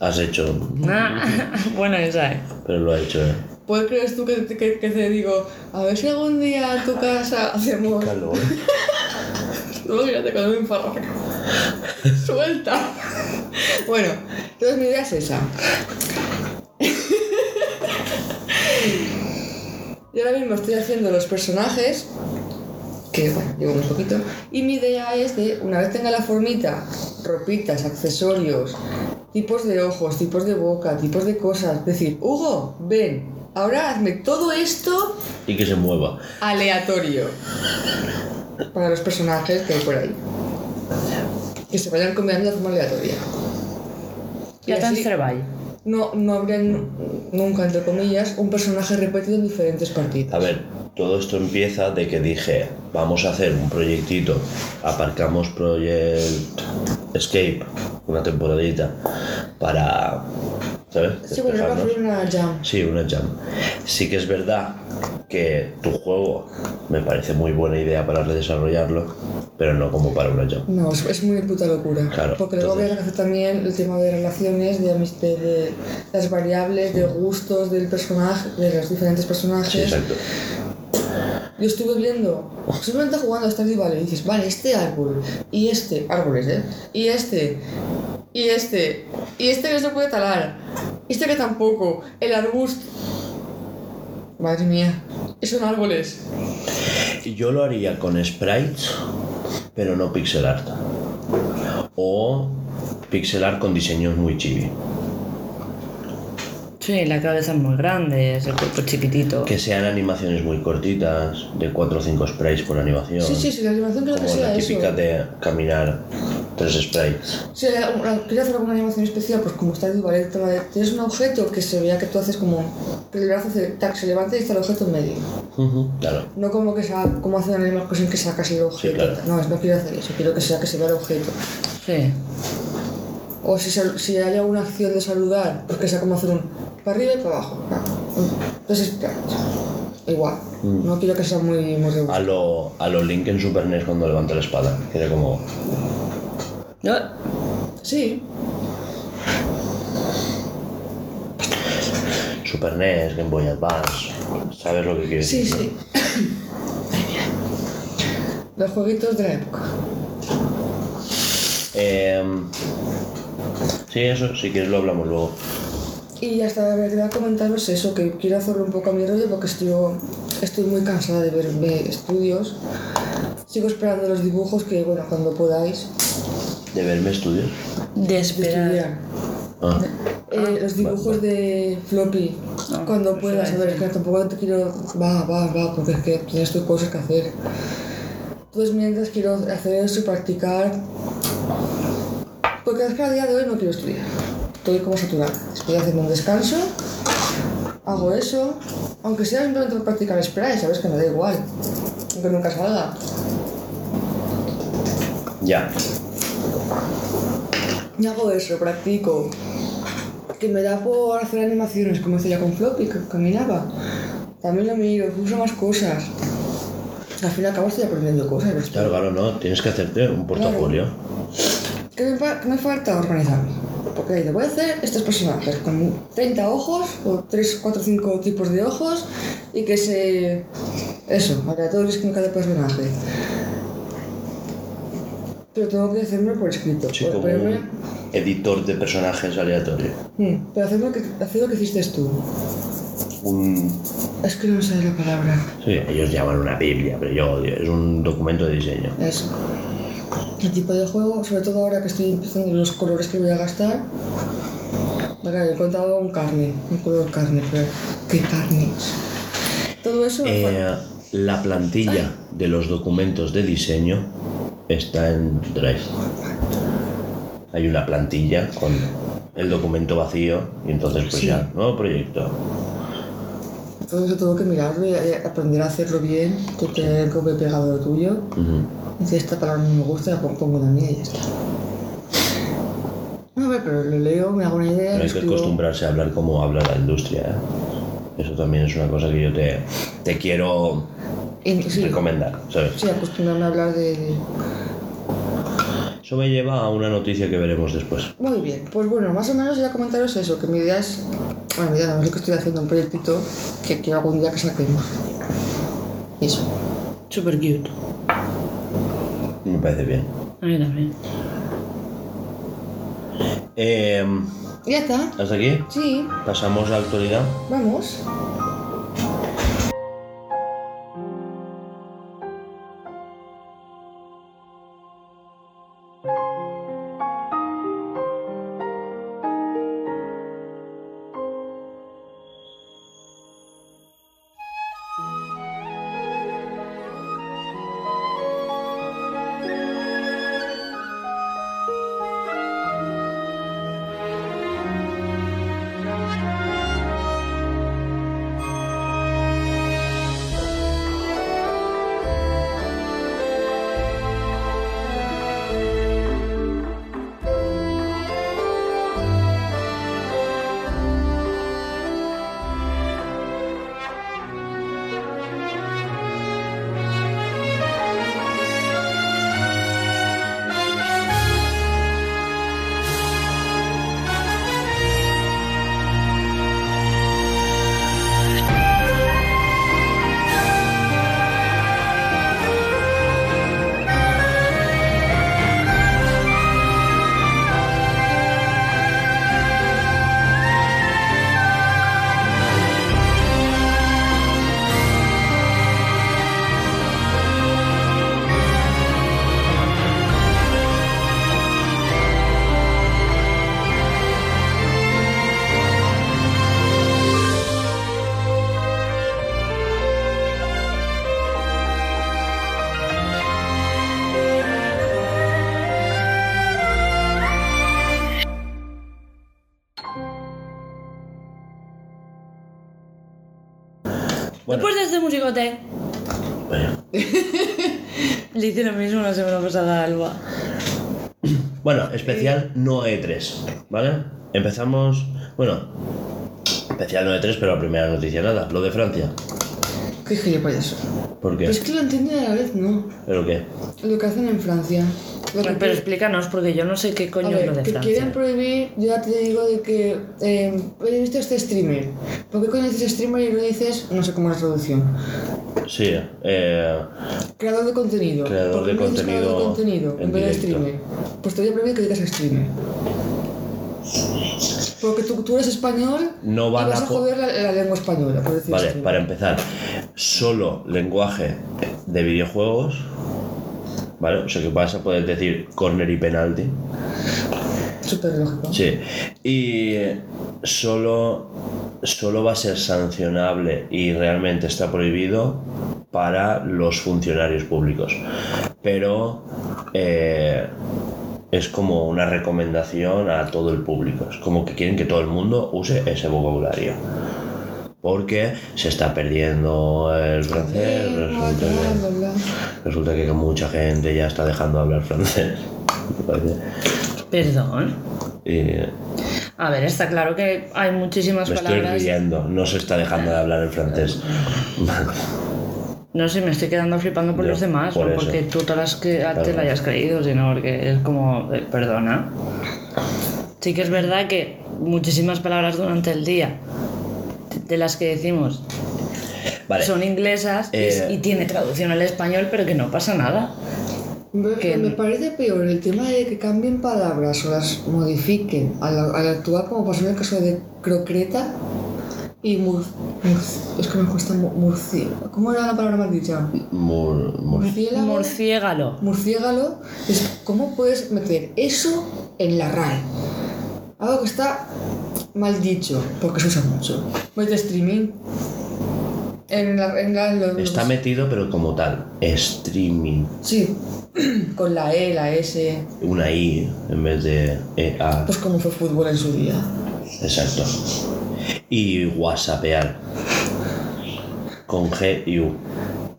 Has hecho. Bueno, esa es. Pero lo ha hecho, ¿eh? ¿Puedes crees tú que, que, que te digo, a ver si algún día en tu casa hacemos... Calor. Luego fíjate cuando me enfarro. Suelta. bueno, entonces mi idea es esa. Yo ahora mismo estoy haciendo los personajes, que bueno, llevo muy poquito, y mi idea es de, una vez tenga la formita, ropitas, accesorios, tipos de ojos, tipos de boca, tipos de cosas, decir, Hugo, ven, ahora hazme todo esto Y que se mueva. aleatorio para los personajes que hay por ahí. Que se vayan combinando de forma aleatoria. Y Ya tan no, no habría nunca, entre comillas, un personaje repetido en diferentes partidas. A ver, todo esto empieza de que dije, vamos a hacer un proyectito, aparcamos Project Escape, una temporadita, para, ¿sabes? Sí, bueno, una jam. Sí, una jam. Sí que es verdad que tu juego me parece muy buena idea para desarrollarlo, pero no como para una jam. No, es, es muy puta locura. Claro, Porque luego entonces- habría que hacer también el tema de relaciones, de, amis- de, de las variables, de gustos del personaje, de los diferentes personajes. Sí, exacto. Yo estuve viendo, simplemente jugando a Stardew Valley, y dices, vale, este árbol, y este, árboles, ¿eh? Y este, y este, y este que se puede talar, este que tampoco, el arbusto. Madre mía. Son árboles. Yo lo haría con sprites, pero no pixel art. O pixel art con diseños muy chibi. Sí, la cabeza es muy grande, es el cuerpo chiquitito. Que sean animaciones muy cortitas, de 4 o 5 sprites por animación. Sí, sí, sí, la animación creo que Como sea la eso. típica de caminar tres sprites. Si quería hacer alguna animación especial, pues como está igual el tema de... Tienes un objeto que se vea que tú haces como... Que el brazo se, tac, se levanta y está el objeto en medio. Ujú, Claro. No como que sea, como hacen Crossing que sacas el objeto. claro. No, no quiero hacer eso, quiero que sea que se vea el objeto. Sí. O si, si hay alguna acción de saludar, pues que sea como hacer un para arriba y para abajo. Entonces, igual. No quiero que sea muy, muy A lo, a lo Link en Super NES cuando levanta la espada. Tiene como. Sí, Super NES, Game Boy Advance. ¿Sabes lo que quiere sí, decir? sí. Mira. Los jueguitos de la época. Em, sí, eso, si quieres lo hablamos luego. Y hasta la verdad comentaros eso, que quiero hacerlo un poco a mi rollo porque estoy, estoy muy cansada de ver ver estudios. Sigo esperando los dibujos que, bueno, cuando podáis, ¿De verme estudios? de de esperar. estudiar. Ah, Eh, los dibujos de floppy, Ah, cuando puedas, a ver, es que tampoco te quiero, va, va, va, porque es que tienes tus cosas que hacer. Entonces mientras quiero hacer eso y practicar, porque es que a día de hoy no quiero estudiar, estoy como saturada. Estoy haciendo un descanso, hago eso, aunque sea simplemente por practicar spray, sabes que me da igual, aunque nunca salga. ya. Y hago eso, practico. Que me da por hacer animaciones, como hacía con Floppy, que caminaba. También lo miro, uso más cosas. Al fin y al cabo estoy aprendiendo cosas. Claro, claro, no. Tienes que hacerte un portafolio. ¿Qué me, fa- qué me falta? Organizarme. Porque ahí voy a hacer estos personajes con 30 ojos, o 3, 4, 5 tipos de ojos, y que se. Eso, aleatorios con cada personaje. Pero tengo que hacerme por escrito. Sí, como ponerme- un editor de personajes aleatorio. Mm, pero hacer lo, que, hacer lo que hiciste tú. Un. Es que no sé la palabra. Sí, ellos llaman una Biblia, pero yo odio. Es un documento de diseño. Eso. El tipo de juego, sobre todo ahora que estoy empezando los colores que voy a gastar. Acá he contado un carne, un color carne, pero ¿qué carne? Todo eso. Eh, la plantilla de los documentos de diseño está en Drive. Hay una plantilla con el documento vacío y entonces pues Sí. ya, nuevo proyecto. Todo eso tengo que mirarlo y y aprender a hacerlo bien, que que he pegado lo tuyo. Ujú. Y si esta palabra no me gusta, la pongo la mía y ya está. Ver, pero lo leo, me hago una idea. Pero hay que acostumbrarse a hablar como habla la industria. ¿eh? Eso también es una cosa que yo te, te quiero sí, recomendar, ¿sabes? sí, acostumbrarme a hablar de- de, Eso me lleva a una noticia que veremos después. Muy bien, pues bueno, más o menos ya comentaros eso, que mi idea es, bueno, mi idea no es que estoy haciendo, un proyectito que quiero algún día que saquemos. Y Eso. Super cute. Me parece bien. A mí también. Eh, Ya está. ¿Hasta aquí? Sí, Pasamos a la actualidad. vamos. Bueno, le hice lo mismo la semana pasada a Alba. Bueno, especial no E3, ¿vale? Empezamos, bueno, especial no E3, pero la primera noticia nada, lo de Francia. Qué gilipollas. ¿Por qué? Pues es que lo entendí a la vez, ¿no? ¿Pero qué? Lo que hacen en Francia. Lo que Pero explícanos, porque yo no sé qué coño ver, es lo de que Francia. quieren prohibir, yo ya te digo de que eh, he visto este streamer. ¿Por qué coño dices streamer y no dices, no sé cómo es la traducción? Sí, eh, Creador de contenido. Creador ¿Por qué de dices creador de contenido contenido en en vez de streamer. Pues te voy a prohibir que digas streamer. Porque tú, tú eres español No van y vas a joder la, la lengua española, por decir vale, streamer. para empezar, solo lenguaje de videojuegos, ¿vale? O sea que vas a poder decir corner y penalti. Súper lógico. Sí, y solo, solo va a ser sancionable y realmente está prohibido para los funcionarios públicos. Pero eh, es como una recomendación a todo el público. Es como que quieren que todo el mundo use ese vocabulario. Porque se está perdiendo el francés. Resulta que, resulta que mucha gente ya está dejando de hablar francés. Perdón. Y A ver, está claro que hay muchísimas Me estoy palabras. riendo, no se está dejando de hablar en francés. No sé, me estoy quedando flipando por los demás, por no eso. porque tú te las que te la hayas creído, sino porque es como, eh, perdona. Sí que es verdad que muchísimas palabras durante el día de las que decimos Vale, son inglesas y- Eh. y, tiene traducción al español, pero que no pasa nada. Me, Que- me parece peor el tema de que cambien palabras o las modifiquen al, al actuar como pasó en el caso de crocreta y mur, mur- es que me cuesta mu- murci ¿cómo era la palabra más dicha? mur- mur- murciélago Murciégalo. murciégalo es cómo puedes meter eso en la RAE algo que está mal dicho porque se usa mucho mete streaming en la, en la- los- está metido, pero como tal, streaming. sí con la E la S Una I en vez de E, A. pues como fue fútbol en su día Exacto. Y whatsappear. Con G y U.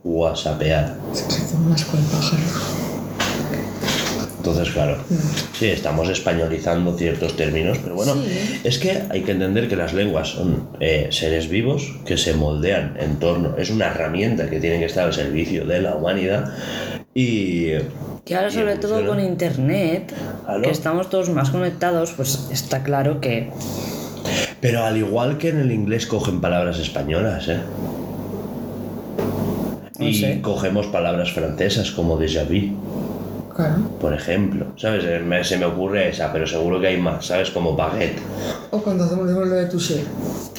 Whatsappear. Se un asco el pájaro. Entonces, claro, sí, estamos españolizando ciertos términos, pero bueno, Sí. es que hay que entender que las lenguas son eh, seres vivos que se moldean en torno, es una herramienta que tiene que estar al servicio de la humanidad y... Y ahora y sobre todo con internet, que estamos todos más conectados, pues está claro que Pero al igual que en el inglés cogen palabras españolas, ¿eh? No y sé. cogemos palabras francesas como déjà vu, Claro. por ejemplo, ¿sabes? Eh, me- se me ocurre esa, pero seguro que hay más, ¿sabes? Como baguette, O cuando hacemos lo de touché.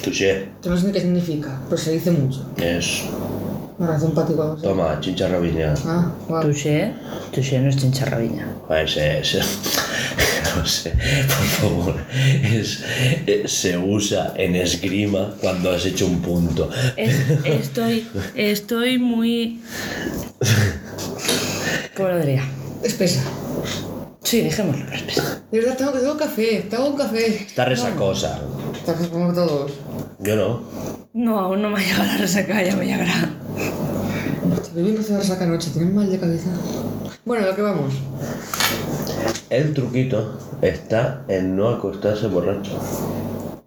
touché, Que no sé ni qué significa, pero se dice mucho. es... Me parece un patico así. Toma, chincharrabiña. Ah, guau. touché, touché no es chincharrabiña. Joder, se, se- no sé, por favor, es, eh, se usa en esgrima cuando has hecho un punto. Es- estoy, estoy muy... ¿Cómo lo diría? Espesa. Sí, dejémoslo, pero espera. De verdad, tengo que tengo café. Tengo un café. Está resacosa. Está como todos. Yo no. No, aún no me ha llegado la resaca, ya me llegará. Te vi empezar a sacar noche. Tienes mal de cabeza. Bueno, a lo que vamos. El truquito está en no acostarse borracho.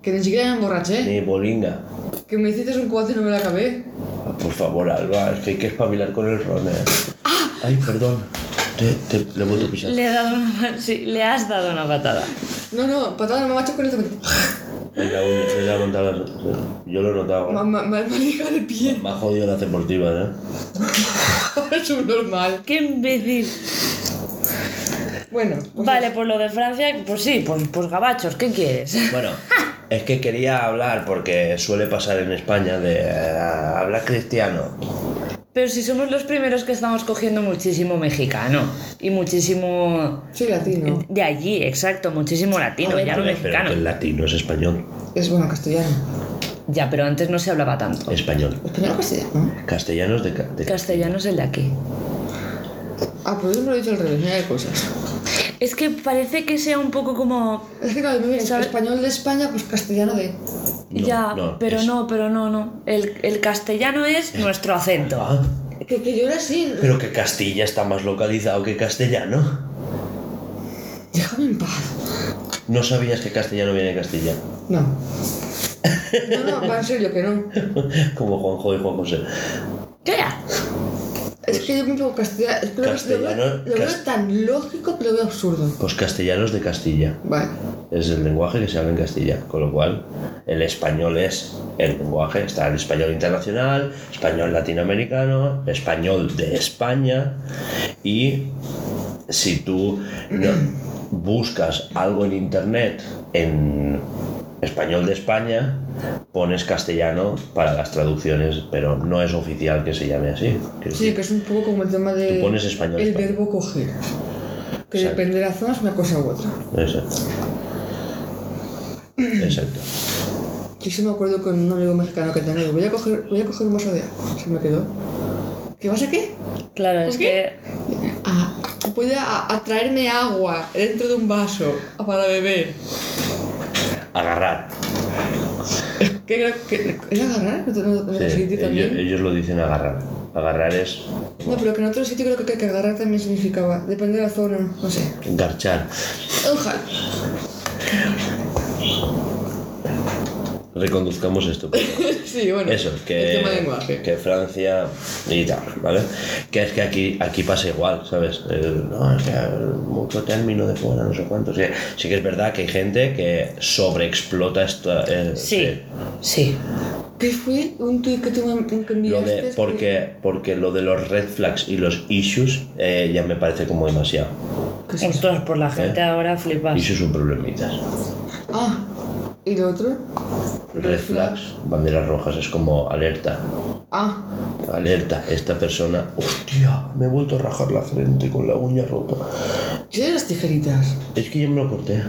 Que ni siquiera me emborraché. Ni bolinga. Que me hiciste un cuate y no me la acabé. Ah, Por favor, Alba, es que hay que espabilar con el ron. eh. Ay, perdón. Te, te, le he vuelto a pisar. Le, he dado una, sí, le has dado una patada. No, no, patada me macho con esto. Venga, uy, me la he notado. Yo lo he notado. Me me- me- me liga el pie. Me ha jodido la deportiva, ¿eh? es subnormal. ¡Qué imbécil! Bueno, pues Vale, por lo de Francia, pues sí, pues, pues gabachos, ¿qué quieres? Bueno, es que quería hablar, porque suele pasar en España, de eh, hablar cristiano. Pero si somos los primeros que estamos cogiendo muchísimo mexicano y muchísimo soy latino. de allí, exacto, muchísimo latino, ver, ya no Pero mexicano. que el latino es español. Es bueno castellano. Ya, pero antes no se hablaba tanto. Español. Español o castellano. Castellanos de, ca- de Castellano es el de aquí. Ah, pues yo me lo he dicho al revés, mira de cosas. Es que parece que sea un poco como... Es que claro, me español de España, pues castellano de. No, ya, no, pero es- no, pero no, no. El, el castellano es nuestro acento. Ah, Que, que yo era así. pero que Castilla está más localizado que castellano. Déjame en paz. ¿No sabías que castellano viene de Castilla? No. No, no, va en serio que no. Como Juanjo y Juan José. ¿Qué? Es que yo pienso castellano. Es que lo, veo- lo veo- Castellano, lo veo tan lógico que lo veo absurdo. Pues castellanos de Castilla. Vale. Es el lenguaje que se habla en Castilla, con lo cual el español es el lenguaje, está el español internacional, español latinoamericano, español de España y si tú no, buscas algo en internet en español de España, pones castellano para las traducciones, pero no es oficial que se llame así. Sí, decir, que es un poco como el tema de. Tú pones español, El español. verbo coger. Que Exacto. depende de la zona es una cosa u otra. Exacto. Exacto. Yo sí me acuerdo con un amigo mexicano que tenía, voy a coger, voy a coger un vaso de agua. Se me quedó. ¿Qué vas a qué? Claro, es que Ah, voy a, a traerme agua dentro de un vaso para beber. Agarrar. ¿Qué creo que ¿Es agarrar? ¿En otro, en otro Sí, sitio ellos, también? ellos lo dicen agarrar. Agarrar es No, pero que en otro sitio creo que, que agarrar también significaba. Depende de la zona, no sé. garchar. Ojalá. Reconduzcamos esto. Sí, bueno. Eso, que, El tema de lenguaje. que Francia y tal, ¿vale? Que es que aquí, aquí pasa igual, ¿sabes? El- no, es que mucho término de fuera, no sé cuánto. Sí, sí que es verdad que hay gente que sobreexplota esta... eh, sí, sí. ¿Qué fue un tuit que tú me Lo de, porque, porque lo de los red flags y los issues eh, ya me parece como demasiado. Ostras, por la gente ¿Eh? ahora flipas. Issues son problemitas. Ah, ¿y lo otro? Red flags, banderas rojas, es como alerta. Ah, Alerta, esta persona. ¡Hostia! Me he vuelto a rajar la frente con la uña rota. ¿y de las tijeritas? Es que yo me lo corté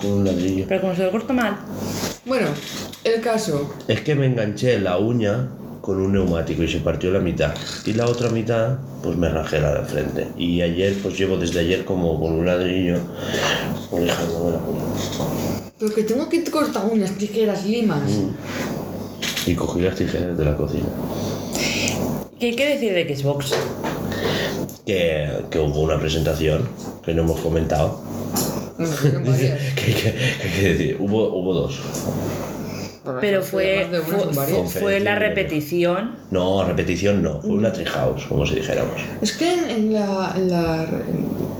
con un ladrillo. Pero como se lo corta mal. Bueno, el caso. Es que me enganché la uña con un neumático y se partió la mitad. Y la otra mitad, pues me rajé la de frente. Y ayer, pues llevo desde ayer como con un ladrillo, dejándome la uña. Pero que tengo que cortar uñas, tijeras, limas. Y cogí las tijeras de la cocina. ¿Qué hay que decir de Xbox? Que, que hubo una presentación que no hemos comentado. No, varias. que, que- que hay que decir, hubo, hubo dos. Pero fue, fue, fue- fue la repetición. No, repetición no, fue una treehouse, como si dijéramos. Es que en, en la, en, la,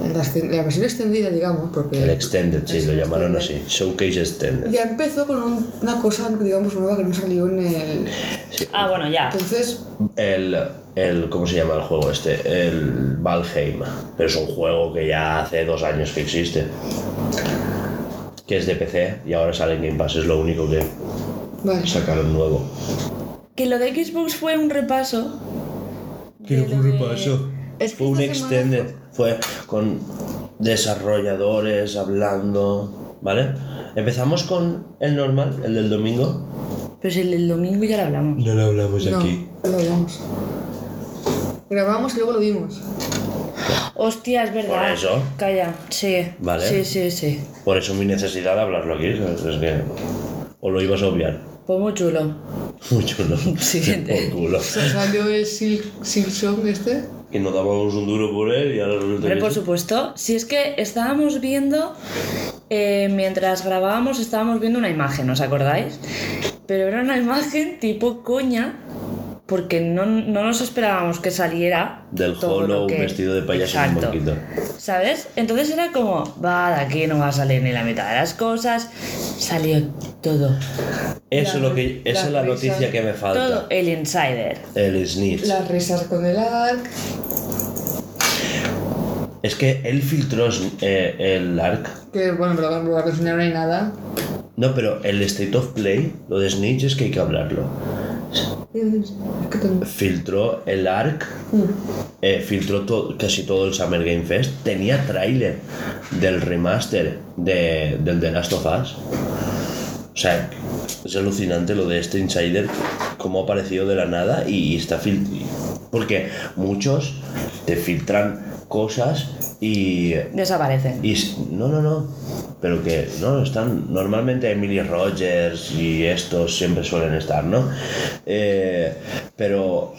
en, la, exten- la versión extendida, digamos, porque El Extended, sí, lo llamaron Extended. así. Showcase Extended. ya empezó con un- una cosa, digamos, nueva que no salió en el... Sí. Ah, bueno, ya. Entonces, El, el, ¿cómo se llama el juego este? El Valheim. Pero es un juego que ya hace dos años que existe. Que es de PC y ahora sale en Game Pass, es lo único que vale. sacaron nuevo. Que lo de Xbox fue un repaso. ¿Qué de lo de- Es que Fue un esta semana extended, fue con desarrolladores hablando, ¿vale? Empezamos con el normal, el del domingo. Pero si el del domingo ya lo hablamos. No lo hablamos No, no lo hablamos. Grabamos y luego lo vimos. Hostia, es verdad. Por eso. Calla, sí. Vale. Sí, sí, sí. Por eso mi necesidad de hablarlo aquí. Es que... O lo ibas a obviar. Pues muy chulo. Mucho, ¿no? Siguiente. Por culo. Se salió el Silk, Silk Song este. Que no dábamos un duro por él y ahora resulta que por sí. supuesto. Si es que estábamos viendo, eh, mientras grabábamos, estábamos viendo una imagen, ¿os acordáis? Pero era una imagen tipo coña, porque no, no nos esperábamos que saliera. Del Hollow que- vestido de payaso en un banquito. ¿Sabes? Entonces era como, va, de aquí no va a salir ni la mitad de las cosas. Salió todo. Eso es La- lo que, esa la es la risa- noticia que me falta. Todo el insider. El snitch. Las risas con el ARC. Es que él filtró eh, el ARC. Que bueno, pero por la persona no hay nada. No, pero el State of Play, lo de Snitch es que hay que hablarlo. Filtró el ARC, eh, filtró to- casi todo el Summer Game Fest. Tenía tráiler del remaster de, del The Last of Us. O sea, es alucinante lo de este Insider, cómo ha aparecido de la nada y, está Porque muchos te filtran cosas y Desaparecen. y no, no, no. Pero que no, están. Normalmente Emily Rogers y estos siempre suelen estar, ¿no? Eh, pero.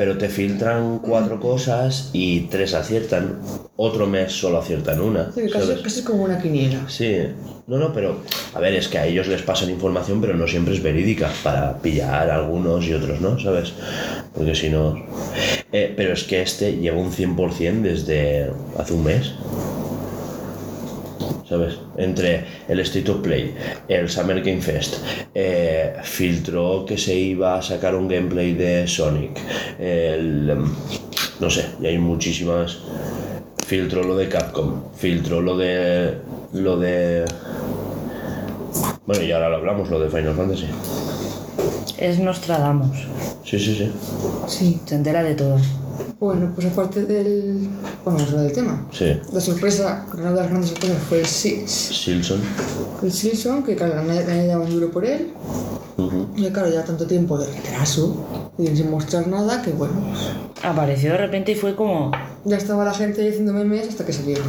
Pero te filtran cuatro cosas y tres aciertan. Otro mes solo aciertan una. Sí, casi, casi como una quiniela. Sí, no, no, pero a ver, es que a ellos les pasan información, pero no siempre es verídica, para pillar a algunos y otros no, ¿sabes? Porque si no... Eh, pero es que este lleva un 100% desde hace un mes. ¿Sabes? Entre el State of Play, el Summer Game Fest, eh, filtró que se iba a sacar un gameplay de Sonic, el, em, no sé, y hay muchísimas filtró lo de Capcom, filtró lo de. lo de. Bueno, y ahora lo hablamos, lo de Final Fantasy. Es Nostradamus. Sí, sí, sí. Sí. Se entera de todo. Bueno, pues aparte del. Vamos a hablar del tema. Sí. La sorpresa, una de las grandes sorpresas fue el. Silson. El Silson, que claro, nadie daba un duro por él. Y claro, ya tanto tiempo de retraso y sin mostrar nada, que bueno, pues, Apareció de repente y fue como. ya estaba la gente diciendo memes hasta que salieron.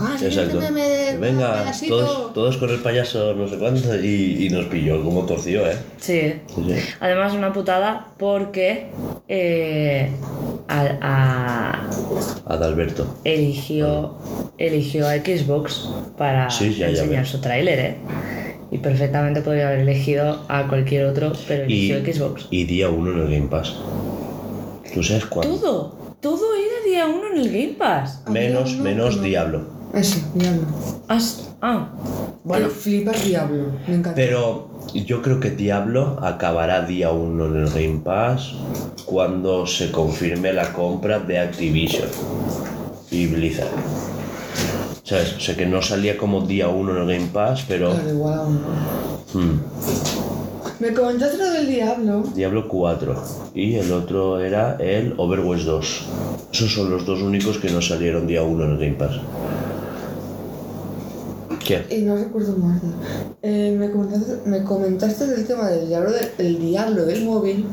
Ah, sí, Exacto. este meme de Venga, todos, todos con el payaso, no sé cuánto, y, y nos pilló como torció, ¿eh? Sí. Sí, sí. Además, una putada porque. eh, a- a- Adalberto. eligió, eligió a Xbox para Sí, ya, enseñar su tráiler, ¿eh? Y perfectamente podría haber elegido a cualquier otro, pero Y, eligió Xbox. y día uno en el Game Pass. ¿Tú sabes cuándo? Todo, todo era día uno en el Game Pass. Menos, menos no. Diablo. Eso, Diablo. Has- ah, Bueno, bueno, flipas Diablo, me encanta. Pero yo creo que Diablo acabará día 1 en el Game Pass cuando se confirme la compra de Activision y Blizzard. ¿Sabes? O sea que no salía como día 1 en el Game Pass, pero... Claro, igual aún no. hmm, Me comentaste lo del Diablo. Diablo 4 y el otro era el Overwatch 2. Esos son los dos únicos que no salieron día 1 en el Game Pass. ¿Qué? Y no recuerdo más. Eh, me, comentaste, me comentaste del tema del diablo, del, el diablo del móvil,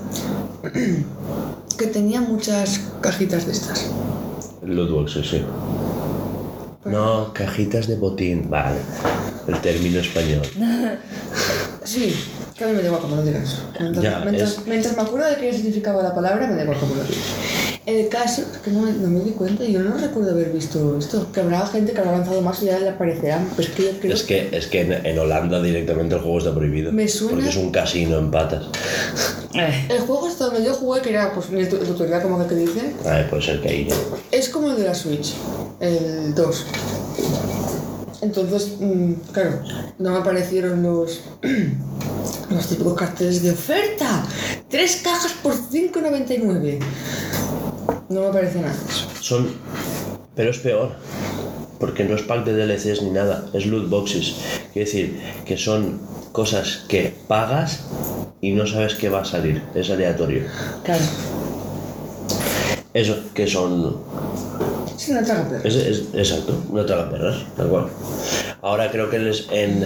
que tenía muchas cajitas de estas. Loot boxes, No, cajitas de botín. Vale. El término español. Sí, que a mí me da igual como lo digas. Mientras, Ya, mientras, es- mientras me acuerdo de qué significaba la palabra, me da igual como lo digas. El caso es que no me, no me di cuenta y yo no recuerdo haber visto esto. Que habrá gente que habrá avanzado más y ya le aparecerán. Pero es que yo creo Es que, es que en, en Holanda directamente el juego está prohibido. Me suena- Porque es un casino en patas. El juego hasta donde yo jugué, que era pues, el tutorial como que dice, Ay, puede ser que ahí no. es como el de la Switch, el 2. Entonces, mm, claro, no me aparecieron los, los típicos carteles de oferta. Tres cajas por 5,99. No me aparece nada. Son. Pero es peor. Porque no es pack de DLCs ni nada. Es loot boxes. Quiere decir que son cosas que pagas y no sabes qué va a salir. Es aleatorio. claro. Eso, que son Sí, una traga. Es, es- exacto, una perras, tal cual. Ahora creo que en,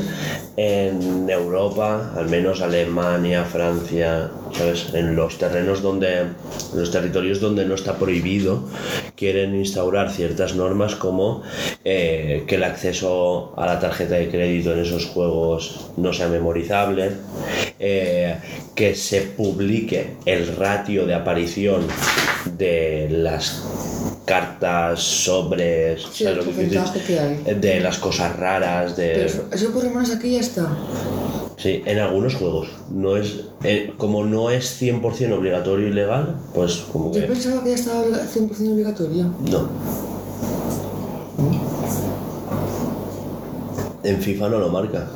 en Europa, al menos Alemania, Francia, ¿sabes? En los terrenos donde, en los territorios donde no está prohibido, quieren instaurar ciertas normas como eh, que el acceso a la tarjeta de crédito en esos juegos no sea memorizable, eh, que se publique el ratio de aparición de las cartas, sobres, Sí, de las cosas raras, de... Pero eso, eso por lo menos aquí ya está. Sí, en algunos juegos. No es, eh, como no es 100% obligatorio y legal, pues como Yo que... pensaba que ya estaba obliga- 100% obligatorio. No. En FIFA no lo marca.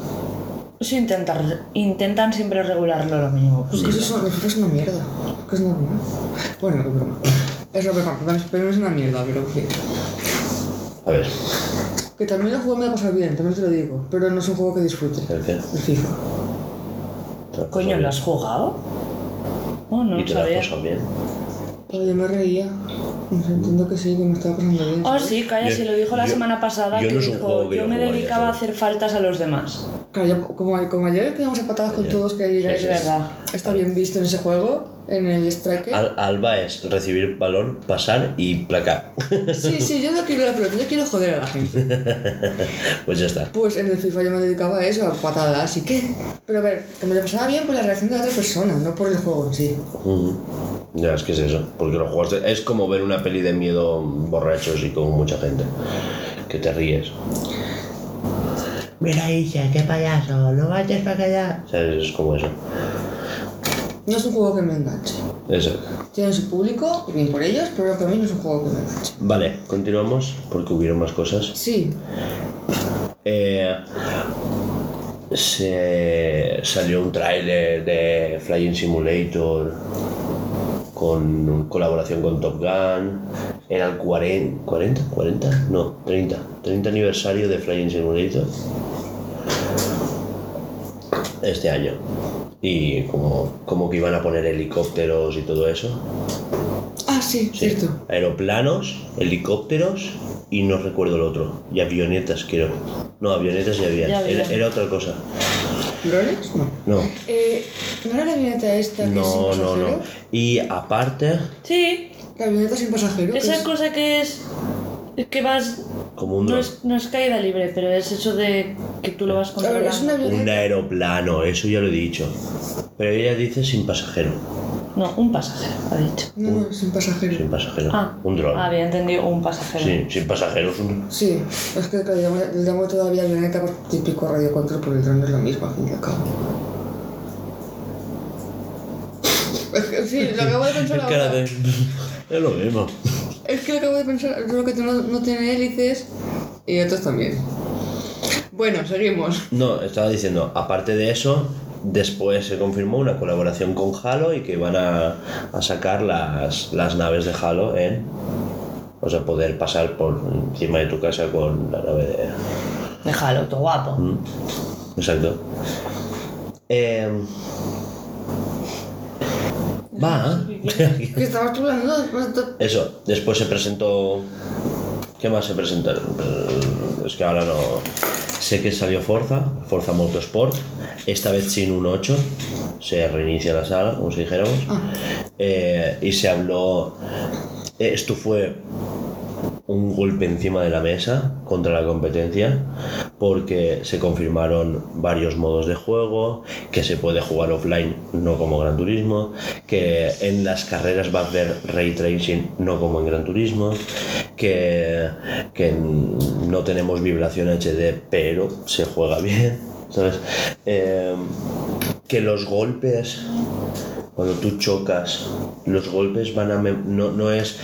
Eso intentar, intentan siempre regularlo lo mínimo Pues que eso, es- eso es una mierda. Que es normal. Bueno, que broma. Es lo broma, pero no es una mierda, pero fin. A ver, Que también lo juego me ha pasado bien, también te lo digo. Pero no es un juego que disfrute. ¿el qué? El FIFA. Coño, ¿lo has jugado? Oh, no. Y te lo has sabía. pasado bien. Pero yo me reía. No sé, entiendo que sí, que me estaba pasando bien. Oh, sí, calla, si lo dijo la yo- semana pasada, yo que no es un dijo, juego que yo yo me dedicaba a hacer faltas a los demás. Claro, yo- como, como ayer quedamos empatadas con todos, que Sí, Es verdad. está bien visto en ese juego, en el striker. Al- Alba es recibir balón, pasar y placar. Sí, sí, yo no quiero la pelota, yo quiero joder a la gente. pues ya está. Pues en el FIFA yo me dedicaba a eso, a patadas y qué. Pero a ver, que me lo pasaba bien por la reacción de la otra persona, no por el juego en sí. Ujú. Ya, es que es eso. Porque los juegos de- es como ver una peli de miedo borrachos y con mucha gente. Que te ríes. Mira, Isha, qué payaso, no vayas para allá. ¿Sabes? Es como eso. No es un juego que me enganche. Eso. Tiene su público, y bien por ellos, pero para mí no es un juego que me enganche. Vale, continuamos porque hubieron más cosas. Sí, Eh, se salió un tráiler de Flying Simulator con colaboración con Top Gun. Era el 40, 40, 40, no, 30, 30 aniversario de Flying Simulator este año. Y como, como que iban a poner helicópteros y todo eso. Ah, sí, Sí. cierto. Aeroplanos, helicópteros y no recuerdo el otro. Y avionetas, creo. No, avionetas ya había. Ya había. Era, era otra cosa. ¿Drones? No. No, Eh, ¿No era la avioneta esta que es sin no, no, no. Y aparte, Sí, La avioneta sin pasajero. que esa es- cosa que es. que vas. Como un No es, no es caída libre, pero es eso de que tú lo vas ver, es una controlando. Un aeroplano, eso ya lo he dicho. Pero ella dice sin pasajero. No, un pasajero, ha dicho. No, no, sin pasajero. Sin pasajero. Ah, Un dron. Había entendido un pasajero. Sí, sin pasajero es un. Sí, es que le llamo, le llamo todavía avioneta por típico radio control, porque el dron es lo mismo, al fin y al cabo. Es que, sí, lo acabo de pensar ahora. Es lo mismo. Es que lo acabo de pensar, solo que no, no tiene hélices y otros también. Bueno, seguimos. No, estaba diciendo, aparte de eso, después se confirmó una colaboración con Halo y que van a, a sacar las, las naves de Halo en. O sea, poder pasar por encima de tu casa con la nave de. Déjalo, todo guapo. Mm, Exacto. Eh, va. Que estabas tú Eso, después se presentó. ¿Qué más se presentaron? Eh, Es que ahora no. Sé que salió Forza, Forza Motorsport, esta vez sin un 8, se reinicia la sala, como si dijéramos. Eh, y se habló. eh, Esto fue un golpe encima de la mesa contra la competencia porque se confirmaron varios modos de juego, que se puede jugar offline, no como Gran Turismo, que en las carreras va a haber ray tracing, no como en Gran Turismo, que, que no tenemos vibración HD, pero se juega bien, ¿sabes? Eh, que los golpes cuando tú chocas, los golpes van a... mem- No, no es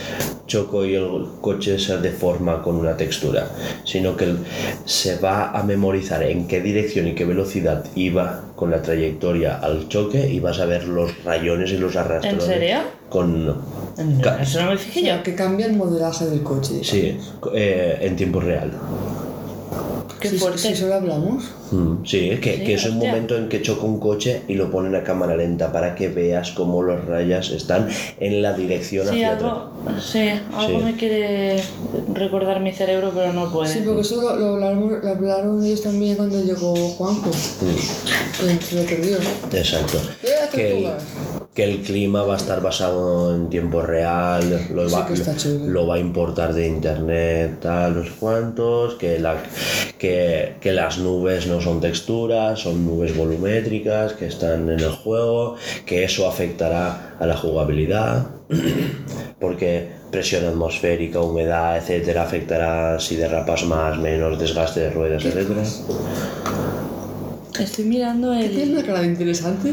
choco y el coche se deforma con una textura, sino que se va a memorizar en qué dirección y qué velocidad iba con la trayectoria al choque y vas a ver los rayones y los arrastrones. ¿En serio? Con... No, Eso no me fijé yo. que cambia el modelaje del coche. Sí, eh, en tiempo real. Qué si, fuerte. Si solo hablamos. Mm, Sí, que, Sí, que es un momento en que choca un coche y lo ponen a cámara lenta para que veas cómo los rayas están en la dirección Sí, hacia atrás. algo, sí, algo Sí. me quiere recordar mi cerebro, pero no puede. Sí, porque eso lo, lo hablaron, lo hablaron ellos también cuando llegó Juanjo. Mm. Que se lo perdió. Exacto. Eh, Que el, tortugas. que el clima va a estar basado en tiempo real, lo, Sí va, lo a importar de internet, tal, no sé cuántos, que, la, que, que las nubes no son texturas, son nubes volumétricas que están en el juego, que eso afectará a la jugabilidad, porque presión atmosférica, humedad, etcétera, afectará si derrapas más, menos, desgaste de ruedas, etcétera. Estoy mirando ¿Tienes el. una cara de interesante?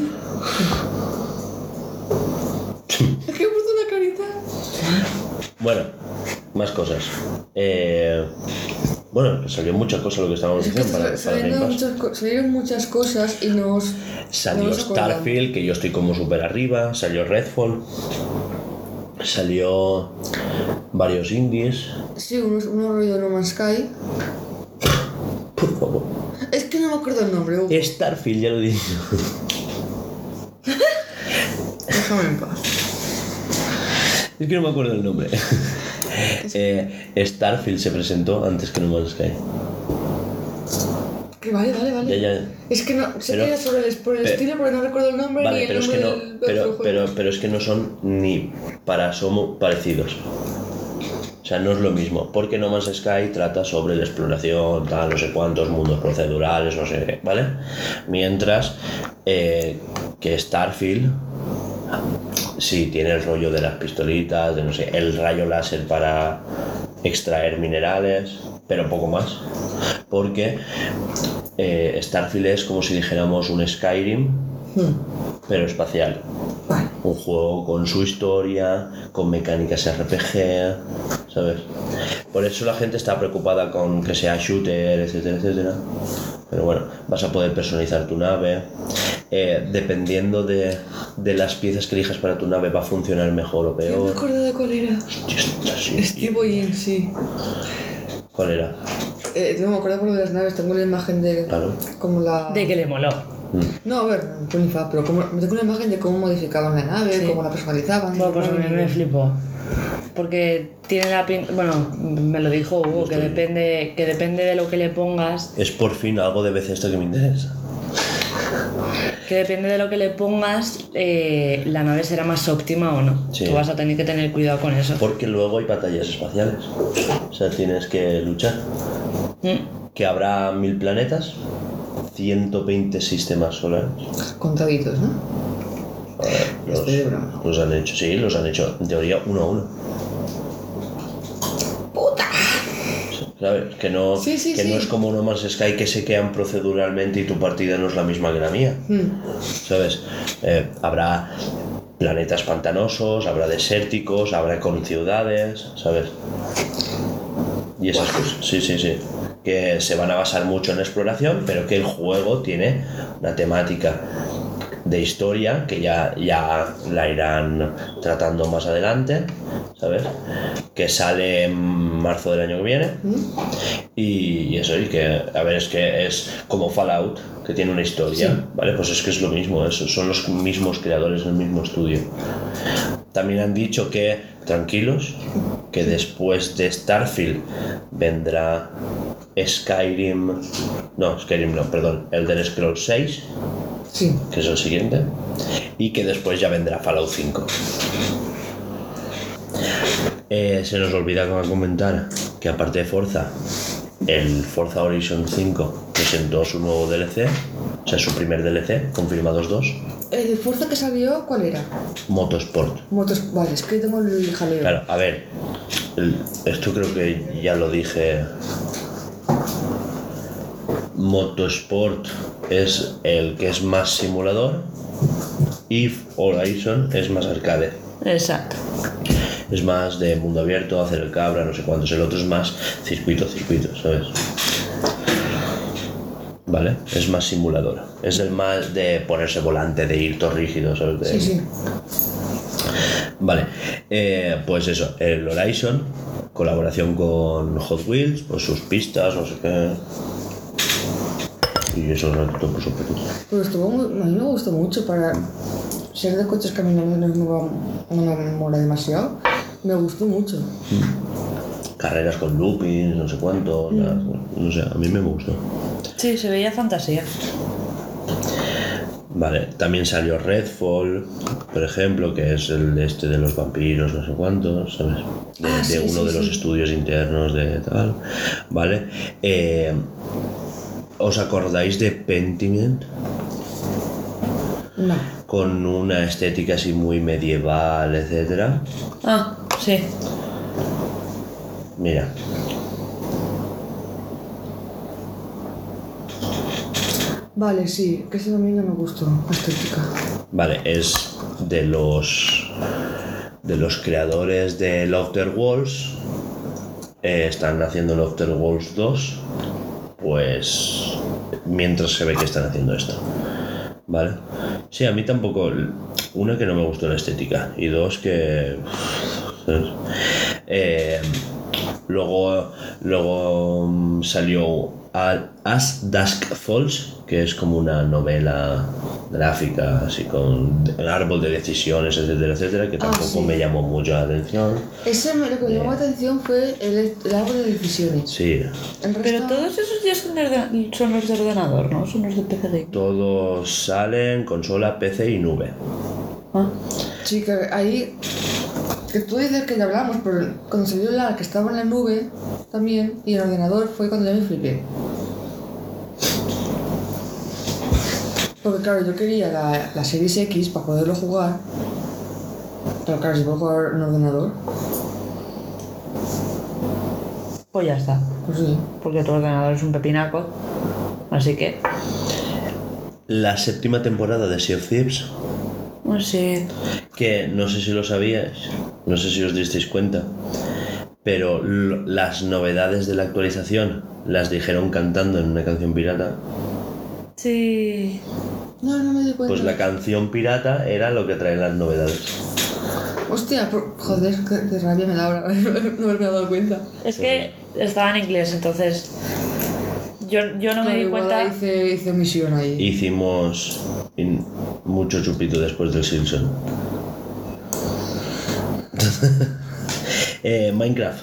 es que he puesto una carita. Bueno, más cosas. Eh, bueno, salió muchas cosas lo que estábamos Es que diciendo para, sal- para salieron, muchas, salieron muchas cosas y nos. Salió nos. Starfield, que yo estoy como súper arriba. Salió Redfall. Salió varios indies. Sí, unos, unos rollo No Man's Sky. Por favor. Es que no me acuerdo el nombre, Hugo. Starfield, ya lo he dicho. Déjame en paz. Es que no me acuerdo el nombre. Eh, Starfield se presentó antes que No Man's Sky. Que vale, vale, vale. Ya, ya. Es que no, sé Pero- que era sobre el, por el estilo, pero no recuerdo el nombre ni Vale, el pero es que no, del, del pero, pero, pero es que no son ni para asomo parecidos. O sea, no es lo mismo, porque No Man's Sky trata sobre la exploración, tal, no sé cuántos mundos procedurales, no sé qué, ¿vale? Mientras eh, que Starfield sí tiene el rollo de las pistolitas, de no sé, el rayo láser para extraer minerales, pero poco más. Porque eh, Starfield es como si dijéramos un Skyrim, Hmm, pero espacial. Vale. Un juego con su historia, con mecánicas RPG, ¿sabes? Por eso la gente está preocupada con que sea shooter, etcétera, etcétera. Pero bueno, vas a poder personalizar tu nave. Eh, dependiendo de, de las piezas que elijas para tu nave, va a funcionar mejor o No me peor. acuerdo de cuál era. Steve Boyin, sí. ¿Cuál era? Eh, no me acuerdo por lo de las naves, tengo una imagen de. Claro. Como la. De que le moló. No, a ver, pues ni fa, pero como, tengo una imagen de cómo modificaban la nave, Sí. cómo la personalizaban. Bueno, pues a mí me flipó. Porque tiene la pinta. Bueno, me lo dijo Hugo, que depende, que depende de lo que le pongas. Es por fin algo de Bethesda que me interesa. Que depende de lo que le pongas, eh, la nave será más óptima o no. Sí. Tú vas a tener que tener cuidado con eso. Porque luego hay batallas espaciales. O sea, tienes que luchar. Mm. Que habrá mil planetas, 120 sistemas solares. Contaditos, ¿no? Los, Estoy de broma. los han hecho, sí, los han hecho en teoría uno a uno. ¡Puta! ¿Sabes? Que no, Sí, sí, que sí. no es como No Man's Sky que se quedan proceduralmente y tu partida no es la misma que la mía. Hmm. ¿Sabes? Eh, habrá planetas pantanosos, habrá desérticos, habrá con ciudades, ¿sabes? Y esas cosas, sí, sí, sí. Que se van a basar mucho en exploración, pero que el juego tiene una temática de historia que ya, ya la irán tratando más adelante, ¿sabes? Que sale en marzo del año que viene. Y, y eso, y que, a ver, es que es como Fallout, que tiene una historia, Sí. ¿vale? Pues es que es lo mismo, eso, son los mismos creadores del mismo estudio. También han dicho que, tranquilos, que después de Starfield vendrá Skyrim, no, Skyrim no, perdón, Elder Scrolls 6, Sí. que es el siguiente, y que después ya vendrá Fallout 5. Eh, se nos olvida comentar que aparte de Forza, el Forza Horizon 5 presentó su nuevo DLC, o sea, su primer DLC, confirmados dos, ¿El Forza que salió, cuál era? Motorsport. Motos. Vale, es que tengo el jaleo. Claro, a ver, el- esto creo que ya lo dije. Motorsport es el que es más simulador y Horizon es más arcade. Exacto. Es más de mundo abierto, hacer el cabra, no sé cuántos. El otro es más circuito, circuito, ¿sabes? ¿Vale? Es más simulador. Es el más de ponerse volante, de ir todo rígido, ¿sabes? De- Sí, sí. Vale, eh, pues eso, el Horizon, colaboración con Hot Wheels, pues sus pistas, no sé qué. Y eso es todo por petito. Pero estuvo a mí me gustó mucho para ser de coches mí no, no, me- no mola demasiado. Me gustó mucho. Carreras con loopings, no sé cuánto, no sé, a mí me gustó. Sí, se veía fantasía. Vale, también salió Redfall, por ejemplo, que es el de este de los vampiros, no sé cuántos, ¿sabes? De, Ah, de uno sí, de los estudios internos de tal, ¿vale? Eh, ¿Os acordáis de Pentiment? No. Con una estética así muy medieval, etcétera. Ah, sí. Mira, Vale, sí, que ese no me gustó, estética. vale, es de los de los creadores de Lofter Walls. Eh, están haciendo Lofter Walls 2. Pues mientras se ve que están haciendo esto. ¿Vale? Sí, a mí tampoco. Una que no me gustó la estética. Y dos que. Eh, luego, luego mm, salió al As Dusk Falls, que es como una novela gráfica, así con un árbol de decisiones, etcétera, etcétera, que tampoco sí. me llamó mucho la atención. Ese me- lo que me llamó la atención fue el, el árbol de decisiones. Sí, resto- Pero todos esos ya son, de son los de ordenador, ¿no? Son los de PC todos salen consola, PC y nube. Ah. Sí, que ahí. Que tú dices que ya hablamos, pero cuando salió el AR que estaba en la nube también y el ordenador fue cuando ya me flipé. Porque claro, yo quería la, la Series X para poderlo jugar. Pero claro, si puedo jugar en ordenador, Pues ya está. pues sí. Porque tu ordenador es un pepinaco. Así que. La séptima temporada de Sea of Thieves, sé. que no sé si lo sabíais, no sé si os disteis cuenta, pero las novedades de la actualización las dijeron cantando en una canción pirata. Sí. No, no me di cuenta. Pues la canción pirata era lo que traen las novedades. Hostia, por- joder, qué, rabia me da ahora no haberme dado cuenta. Es que estaba en inglés, entonces. Yo, yo no me Claro, di cuenta. Hice, hice misión ahí. Hicimos in- mucho chupito después del Simpson. Eh, Minecraft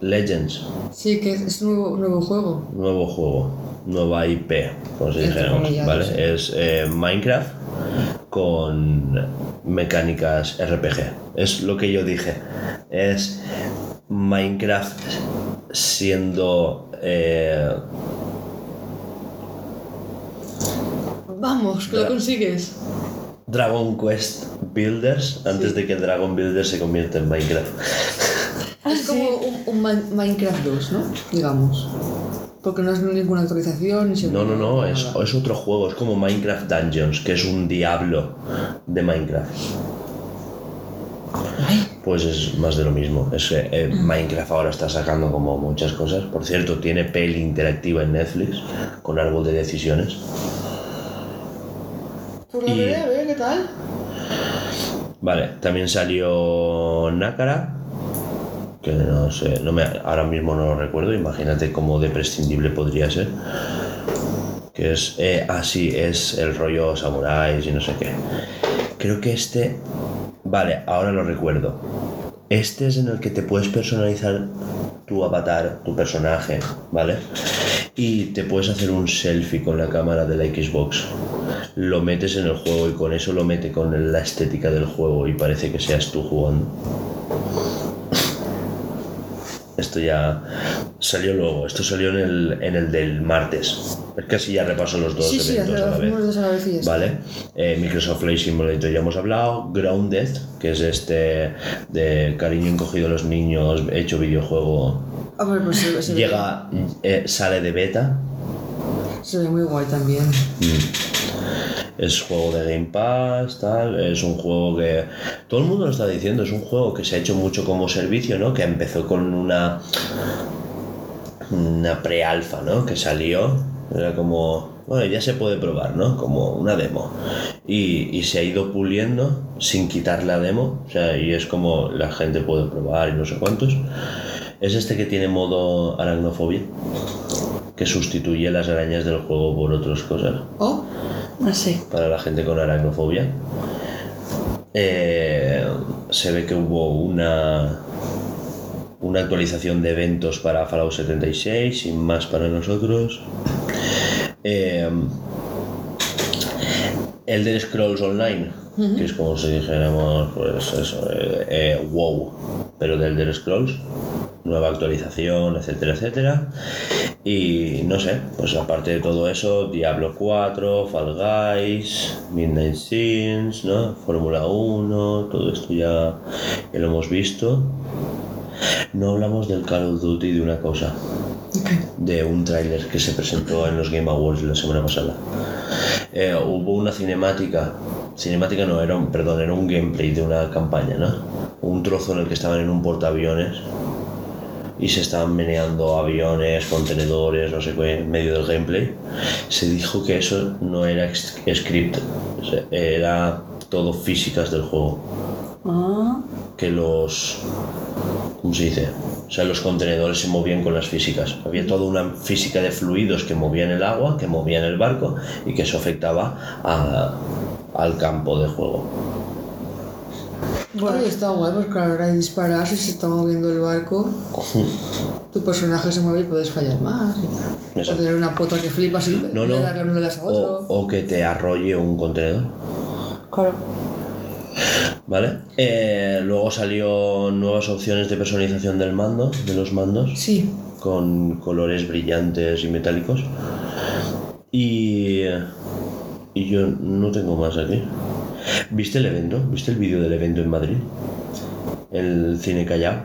Legends, Sí, que es, es un nuevo, nuevo juego. nuevo juego, nueva IP, como si Entre dijéramos, ¿vale? sí. Es eh, Minecraft con mecánicas RPG. Es lo que yo dije. Es Minecraft siendo eh, Vamos, que lo consigues. Dragon Quest Builders antes de que Dragon Builders se convierta en Minecraft. Ah, es sí. como un, Minecraft 2, ¿no? Digamos. Porque no es ninguna actualización ni No, no, no, es, es otro juego, es como Minecraft Dungeons, que es un diablo de Minecraft. Pues es más de lo mismo. Es que eh, Minecraft ahora está sacando como muchas cosas. Por cierto, tiene peli interactiva en Netflix con árbol de decisiones. Pues la y- veré, a ver qué tal. Vale, también salió Nakara, que no sé, no me, ahora mismo no lo recuerdo, imagínate cómo de prescindible podría ser. Que es, eh, ah, sí, es el rollo samuráis y no sé qué. Creo que este, vale, ahora lo recuerdo. Este es en el que te puedes personalizar tu avatar, tu personaje, ¿vale? Y te puedes hacer un selfie con la cámara de la Xbox. Lo metes en el juego y con eso lo mete con la estética del juego y parece que seas tú jugando. Esto ya salió luego, esto salió en el, en el del martes. Es que así ya repaso los dos Sí, sí, eventos a la vez. dos a la vez y. Vale, Eh, Microsoft Flight Simulator ya hemos hablado, Grounded, que es este de cariño encogido a los niños, hecho videojuego, A ver, pues se, se ve- llega, eh, sale de beta, se ve muy guay también. Es juego de Game Pass, tal, es un juego que todo el mundo lo está diciendo, es un juego que se ha hecho mucho como servicio, ¿no? Que empezó con una una pre-alfa, ¿no? Que salió, era como, bueno, ya se puede probar, ¿no? Como una demo. Y, y se ha ido puliendo sin quitar la demo, o sea, y es como la gente puede probar y no sé cuántos. Es este que tiene modo aracnofobia, que sustituye las arañas del juego por otras cosas Oh, Así. para la gente con aracnofobia. Eh, se ve que hubo una una actualización de eventos para Fallout 76, sin más para nosotros. Eh, Elder Scrolls Online, que es como si dijéramos, pues eso, eh, eh, WoW, pero de Elder Scrolls, nueva actualización, etcétera, etcétera. Y no sé, pues aparte de todo eso, Diablo 4, Fall Guys, Midnight Sins, ¿no? Fórmula 1, todo esto ya, ya lo hemos visto. No hablamos del Call of Duty de una cosa, de un tráiler que se presentó en los Game Awards la semana pasada. Eh, hubo una cinemática, cinemática no, era un, perdón, era un gameplay de una campaña, ¿no? Un trozo en el que estaban en un portaaviones y se estaban meneando aviones, contenedores, no sé qué, en medio del gameplay. Se dijo que eso no era script, era todo físicas del juego. Ah, que los. ¿Cómo se dice? O sea, los contenedores se movían con las físicas. Había toda una física de fluidos que movían el agua, que movían el barco y que eso afectaba a- al campo de juego. Bueno, está guay porque a la hora de disparar, si se está moviendo el barco, tu personaje se mueve y puedes fallar más. O tener una pota que flipas y No, no. le darle uno le das a o que te arrolle un contenedor. claro. ¿Vale? Eh, luego salió nuevas opciones de personalización del mando, de los mandos. Sí, con colores brillantes y metálicos. Y, y yo no tengo más aquí. ¿Viste el evento? ¿Viste el vídeo del evento en Madrid? El cine Callao.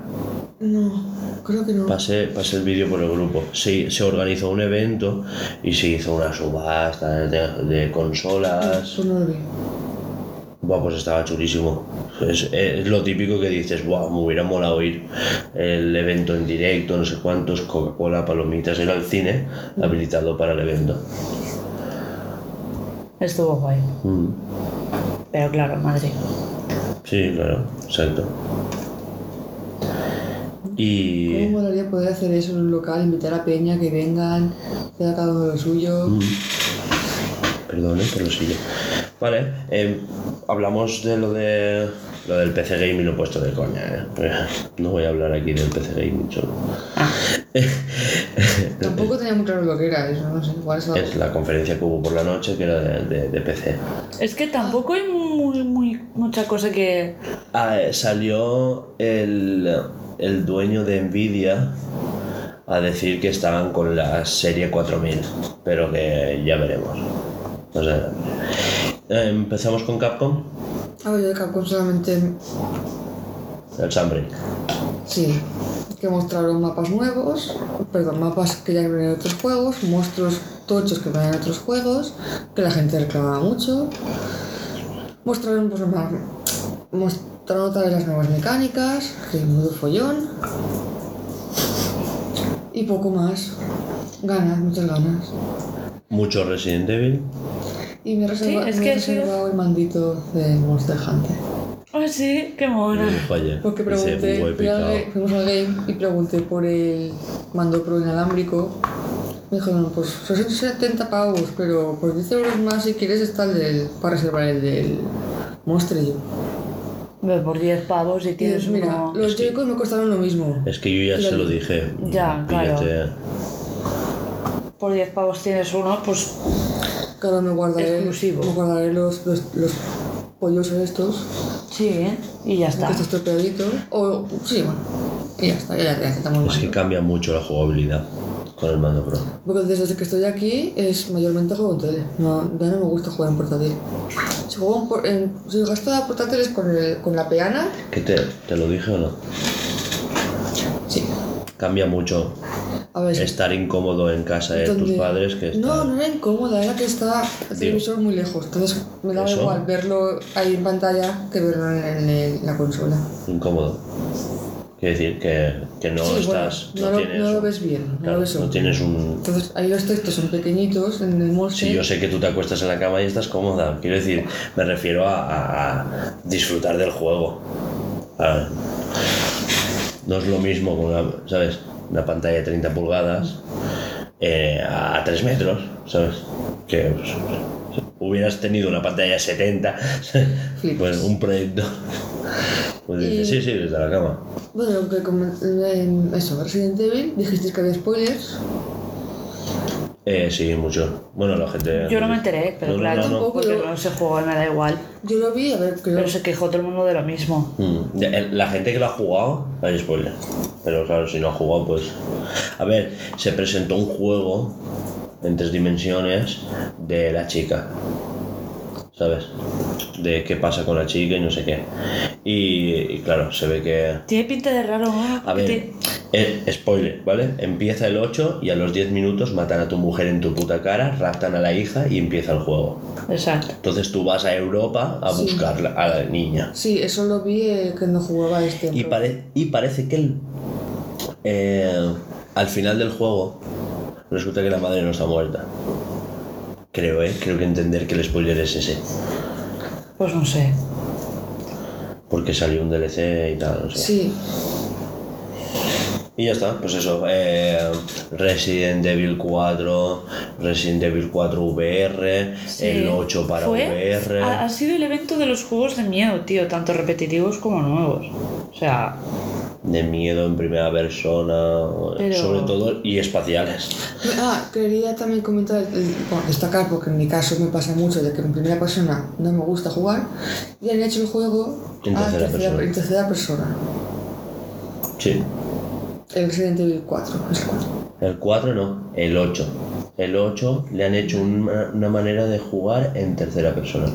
no, creo que no. Pasé, pasé el vídeo por el grupo. Se, se organizó un evento y se hizo una subasta de, de consolas. Pues no lo vi. Buah, pues estaba chulísimo. Es, es lo típico que dices, Buah, me hubiera molado ir el evento en directo, no sé cuántos, Coca-Cola, palomitas, era el cine habilitado para el evento. Estuvo guay. Mm. Pero claro, Madrid. Sí, claro, exacto. ¿Cómo Y... molaría poder hacer eso en un local, invitar a Peña, que vengan, hacer cada uno lo suyo? Mm. Perdón, eh, por lo sigue. Vale, eh, hablamos de lo de lo del PC Gaming lo he puesto de coña, eh. No voy a hablar aquí del PC Gaming solo. Tampoco tenía muy claro lo que era eso, no sé. Igual es la conferencia que hubo por la noche que era de, de- de PC. Es que tampoco hay muy, muy, mucha cosa que. Ah, eh, salió el, el dueño de Nvidia a decir que estaban con la serie 4000, pero que ya veremos. O sea, eh, empezamos con Capcom, A ver, yo de Capcom solamente. el Sunbreak. Sí. Que mostraron mapas nuevos, perdón, mapas que ya ven en otros juegos, monstruos tochos que ven en otros juegos, que la gente reclamaba mucho. Mostraron, pues, más, mostraron otra vez las nuevas mecánicas, que modo follón. Y poco más. Ganas, muchas ganas. Mucho Resident Evil. Y me he reserva- es me que he sí. reservado el mandito de Monster Hunter. Ah, sí, qué mona. Oye, Porque pregunté, fuimos al game y pregunté por el mando pro inalámbrico. Me dijeron, pues son 70 pavos, pero por 10 euros más si quieres está el del, para reservar el del monstruo. Ve, Por 10 pavos y tienes mira, uno. los Joy-Con me costaron lo mismo. Es que yo ya se lo dije. Ya, claro. Por 10 pavos tienes uno, pues. Claro, me guardaré, Exclusivo. me guardaré los, los, los pollos estos, Sí, ¿eh? Y ya está. que está estropeadito. O, sí, bueno, y ya está, ya, ya, ya está muy Es que cambia mucho la jugabilidad con el mando pro. Porque desde que estoy aquí es mayormente juego en tele. No, ya no me gusta jugar en portátil. Si juego en, por- en- si gasto la portátil es con, el, con la peana. ¿Qué te, te lo dije o no? Sí. Cambia mucho A ver, estar incómodo en casa de tus padres que estar... No, no era incómoda, era que está el televisor muy lejos. Entonces me daba ¿Eso? igual verlo ahí en pantalla que verlo en, el- la consola. incómodo. Quiere decir que, que no Sí, bueno, estás. no, lo, tienes, no lo ves bien. No, claro, lo ves no tienes un. Entonces ahí los textos son pequeñitos en el monster. Si yo sé que tú te acuestas en la cama y estás cómoda, quiero decir, me refiero a, a- disfrutar del juego. A- no es lo mismo ¿sabes? Una pantalla de 30 pulgadas eh, a 3 metros, ¿sabes? Que pues, hubieras tenido una pantalla de 70, Flipas. pues un proyecto. Pues dices, sí, sí, desde la cama. Bueno, aunque como en eso, Resident Evil, dijisteis que había spoilers. Eh, sí, mucho. Bueno, la gente. Yo no me enteré, pero No, claro, no, no. Tampoco porque yo- no se juego, me da igual. Yo lo vi, a ver, creo. Pero se quejó todo el mundo de lo mismo. Mm, el- La gente que lo ha jugado, hay spoiler. Pero claro, si no ha jugado, pues. A ver, se presentó un juego en tres dimensiones de la chica. ¿Sabes? De qué pasa con la chica y no sé qué. Y, y claro, se ve que. Tiene pinta de raro, ¿no? A ver, Que eh, spoiler, ¿vale? Empieza el 8 y a los 10 minutos matan a tu mujer en tu puta cara, raptan a la hija y empieza el juego. te- Exacto. Entonces tú vas a Europa a Sí. buscar a la niña. Sí, eso lo vi eh, cuando jugaba este. Y, pare- y parece que el, eh, al final del juego resulta que la madre no está muerta. Creo, ¿eh? Creo que entender que el spoiler es ese. Pues no sé. porque salió un DLC y tal, no sé. Sí. Y ya está, pues eso. eh, Resident Evil 4, Resident Evil 4 VR, Sí. el 8 para Fue- VR. Ha, ha sido el evento de los juegos de miedo, tío, tanto repetitivos como nuevos. O sea, De miedo en primera persona, Pero- sobre todo, y espaciales. Ah, quería también comentar, bueno, destacar, porque en mi caso me pasa mucho de que en primera persona no me gusta jugar, y han hecho el juego En a tercera persona. en tercera persona. Sí. El Resident Evil 4, es el 4. El 4 no, el 8. El 8 le han hecho una, una manera de jugar en tercera persona.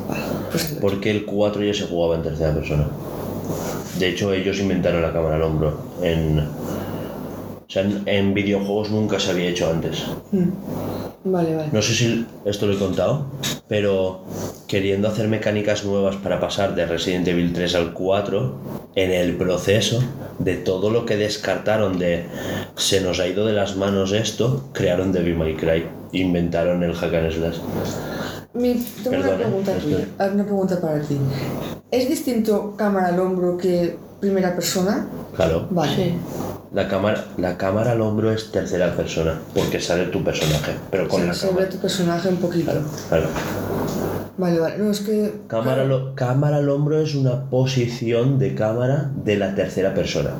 Pues Porque el 4 ya se jugaba en tercera persona. De hecho, ellos inventaron la cámara al hombro. En, o sea, en, en videojuegos nunca se había hecho antes. Mm. Vale, vale. No sé si esto lo he contado, pero queriendo hacer mecánicas nuevas para pasar de Resident Evil 3 al 4, en el proceso de todo lo que descartaron de se nos ha ido de las manos esto, crearon Devil May Cry, inventaron el hack and slash. Mi- tengo una Perdona, pregunta es tuya, ah, una pregunta para ti. ¿Es distinto cámara al hombro que primera persona? Claro, Vale. sí. la cámara, la cámara al hombro es tercera persona, porque sale tu personaje, pero con Se- la se ve cámara. tu personaje un poquito. Claro. Vale, vale. No, es que. Cámara, lo- cámara al hombro es una posición de cámara de la tercera persona.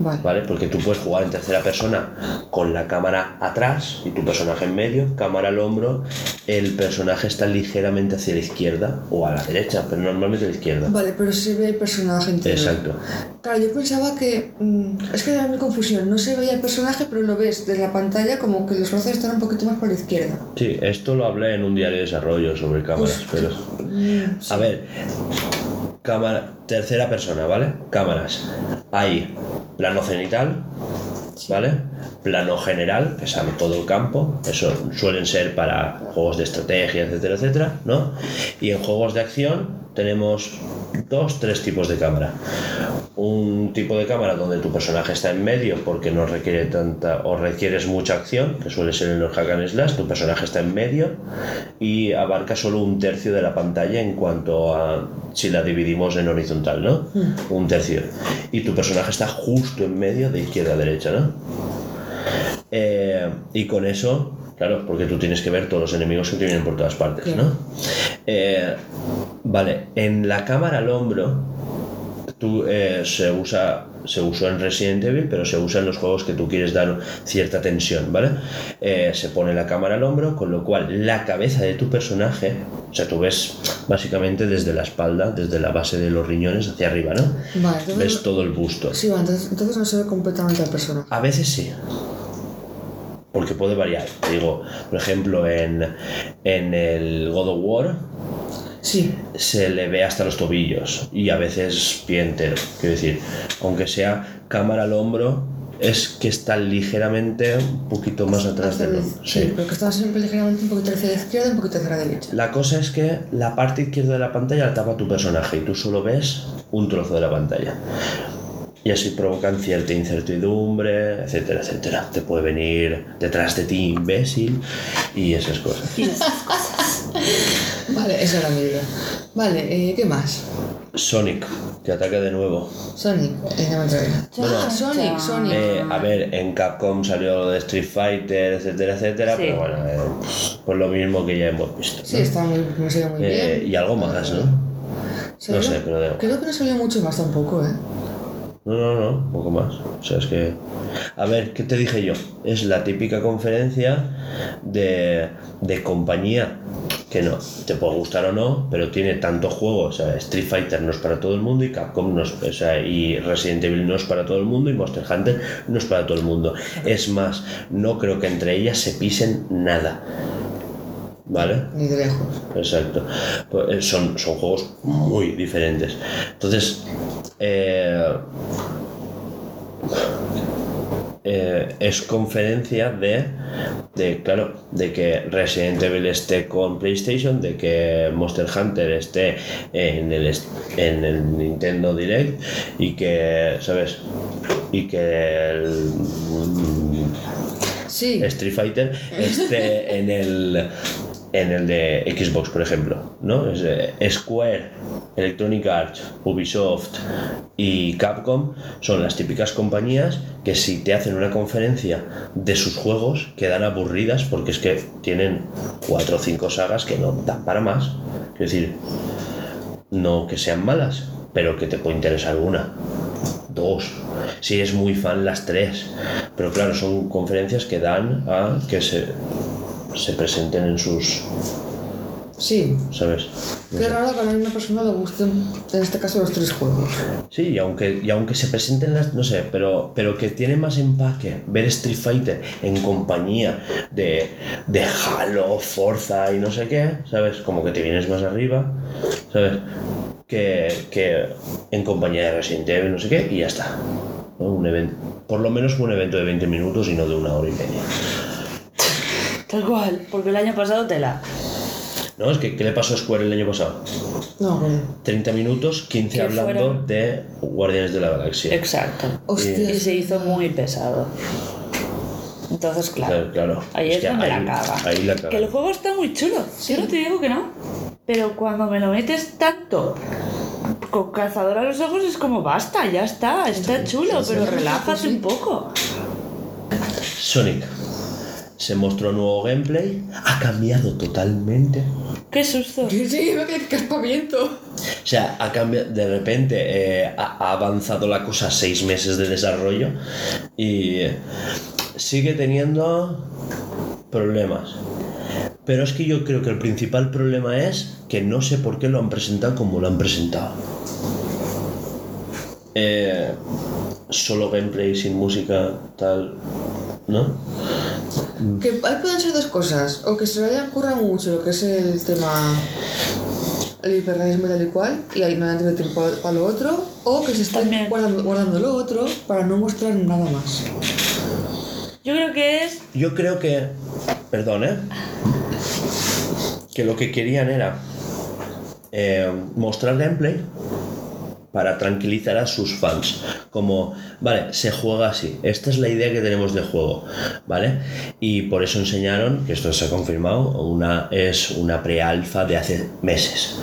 Vale. ¿vale? Porque tú puedes jugar en tercera persona con la cámara atrás y tu personaje en medio, cámara al hombro, el personaje está ligeramente hacia la izquierda o a la derecha, pero normalmente a la izquierda. Vale, pero se ve el personaje entero. Exacto. Claro, yo pensaba que. mm, es que era mi confusión. No se veía el personaje, pero lo ves desde la pantalla como que los brazos están un poquito más por la izquierda. Sí, esto lo hablé en un diario de desarrollo sobre cámaras, pero... A ver, cámara, tercera persona, ¿vale? Cámaras. Hay plano cenital, ¿vale? Plano general, que sale todo el campo, eso suelen ser para juegos de estrategia, etcétera, etcétera, ¿no? Y en juegos de acción tenemos dos, tres tipos de cámara. Un tipo de cámara donde tu personaje está en medio porque no requiere tanta o requieres mucha acción, que suele ser en los hack and slash, tu personaje está en medio y abarca solo un tercio de la pantalla en cuanto a si la dividimos en horizontal, ¿no? Un tercio. Y tu personaje está justo en medio de izquierda a derecha, ¿no? Eh, y con eso, claro, porque tú tienes que ver todos los enemigos que te vienen por todas partes. ¿no? Eh, vale, en la cámara al hombro, tú, eh, se usa se usó en Resident Evil, pero se usa en los juegos que tú quieres dar cierta tensión, ¿vale? Eh, se pone la cámara al hombro, con lo cual la cabeza de tu personaje, o sea, tú ves básicamente desde la espalda, desde la base de los riñones hacia arriba, ¿no? Vale, entonces. Ves todo el busto. Sí, vale, entonces, entonces no se ve completamente al personaje. A veces sí. Porque puede variar. Te digo, por ejemplo, en, en el God of War Sí. se le ve hasta los tobillos y a veces pie entero. Quiero decir, aunque sea cámara al hombro, es que está ligeramente un poquito más atrás del la- hombro. sí, Sí. porque está siempre ligeramente un poquito hacia la izquierda, un poquito hacia la derecha. La cosa es que la parte izquierda de la pantalla la tapa tu personaje y tú solo ves un trozo de la pantalla. Y así provocan cierta incertidumbre, etcétera, etcétera. Te puede venir detrás de ti imbécil y esas cosas. Y esas cosas. Vale, esa era mi idea. Vale, eh, ¿qué más? Sonic, que ataca de nuevo. Sonic, eh, atrevo. Bueno, ah, Sonic. Sonic. Eh, a ver, en Capcom salió lo de Street Fighter, etcétera, etcétera, Sí. pero bueno, eh, pues lo mismo que ya hemos visto. sí, ¿no? está muy, me muy Eh, bien. y algo más, ¿no? ¿Salió? no sé, pero de- Creo que no salió mucho más tampoco, ¿eh? No, no, no, un poco más. O sea, es que... A ver, ¿qué te dije yo? Es la típica conferencia de, de compañía que no, te puede gustar o no, pero tiene tantos juegos. O sea, Street Fighter no es para todo el mundo y Capcom no es, o sea, y Resident Evil no es para todo el mundo y Monster Hunter no es para todo el mundo. Es más, no creo que entre ellas se pisen nada. ¿Vale? Ni de lejos. Exacto. Pues, eh, son, son juegos muy diferentes. Entonces, eh, eh, es conferencia de, de, claro, de que Resident Evil esté con PlayStation, de que Monster Hunter esté en el, en el Nintendo Direct y que, ¿sabes? Y que el, Sí, Street Fighter esté en el en el de Xbox, por ejemplo, ¿no? Es, Square, Electronic Arts, Ubisoft y Capcom son las típicas compañías que si te hacen una conferencia de sus juegos quedan aburridas porque es que tienen cuatro o cinco sagas que no dan para más. Es decir, no que sean malas, pero que te puede interesar una, dos, si eres muy fan las tres. Pero claro, son conferencias que dan a que se, se presenten en sus, Sí. ¿sabes? No Qué sé. raro que a una persona le gusten, en este caso, los tres juegos. Sí, y aunque, y aunque se presenten las, no sé, pero, pero que tiene más empaque ver Street Fighter en compañía de, de Halo, Forza y no sé qué, ¿sabes? Como que te vienes más arriba, ¿sabes? Que, que en compañía de Resident Evil, no sé qué, y ya está. ¿no? Un evento, por lo menos un evento de 20 minutos y no de una hora y media. Tal cual, porque el año pasado tela. ¿No? Es que, ¿qué le pasó a Square el año pasado? No, bueno. 30 minutos, 15 Que hablando fueron- de Guardianes de la Galaxia. Exacto. Y se hizo muy pesado. Entonces, claro. Claro, claro. Ahí es, que donde ahí- la caga. Ahí la caga. Que el juego está muy chulo. Yo no te digo que no. Pero cuando me lo metes tanto con cazador a los ojos es como basta, ya está, está chulo, pero relájate un poco. Sonic. Se mostró nuevo gameplay. Ha cambiado totalmente. Qué susto. Sí, sí, veo que caspaviento. O sea, ha cambiado. De repente eh, ha, ha avanzado la cosa seis meses de desarrollo. Y sigue teniendo problemas. Pero es que yo creo que el principal problema es que no sé por qué lo han presentado como lo han presentado. Eh, solo gameplay sin música, tal. ¿No? Que ahí pueden ser dos cosas. O que se le hayan currado mucho lo que es el tema. El hiperrealismo tal y cual. Y ahí no hayan tenido tiempo para lo otro. O que se También. guardando, guardando lo otro para no mostrar nada más. Yo creo que es. Yo creo que. Perdón, ¿eh? Que lo que querían era. eh, mostrar gameplay para tranquilizar a sus fans. Como, vale, se juega así. Esta es la idea que tenemos de juego, ¿vale? Y por eso enseñaron, que esto se ha confirmado, una, es una pre-alfa de hace meses,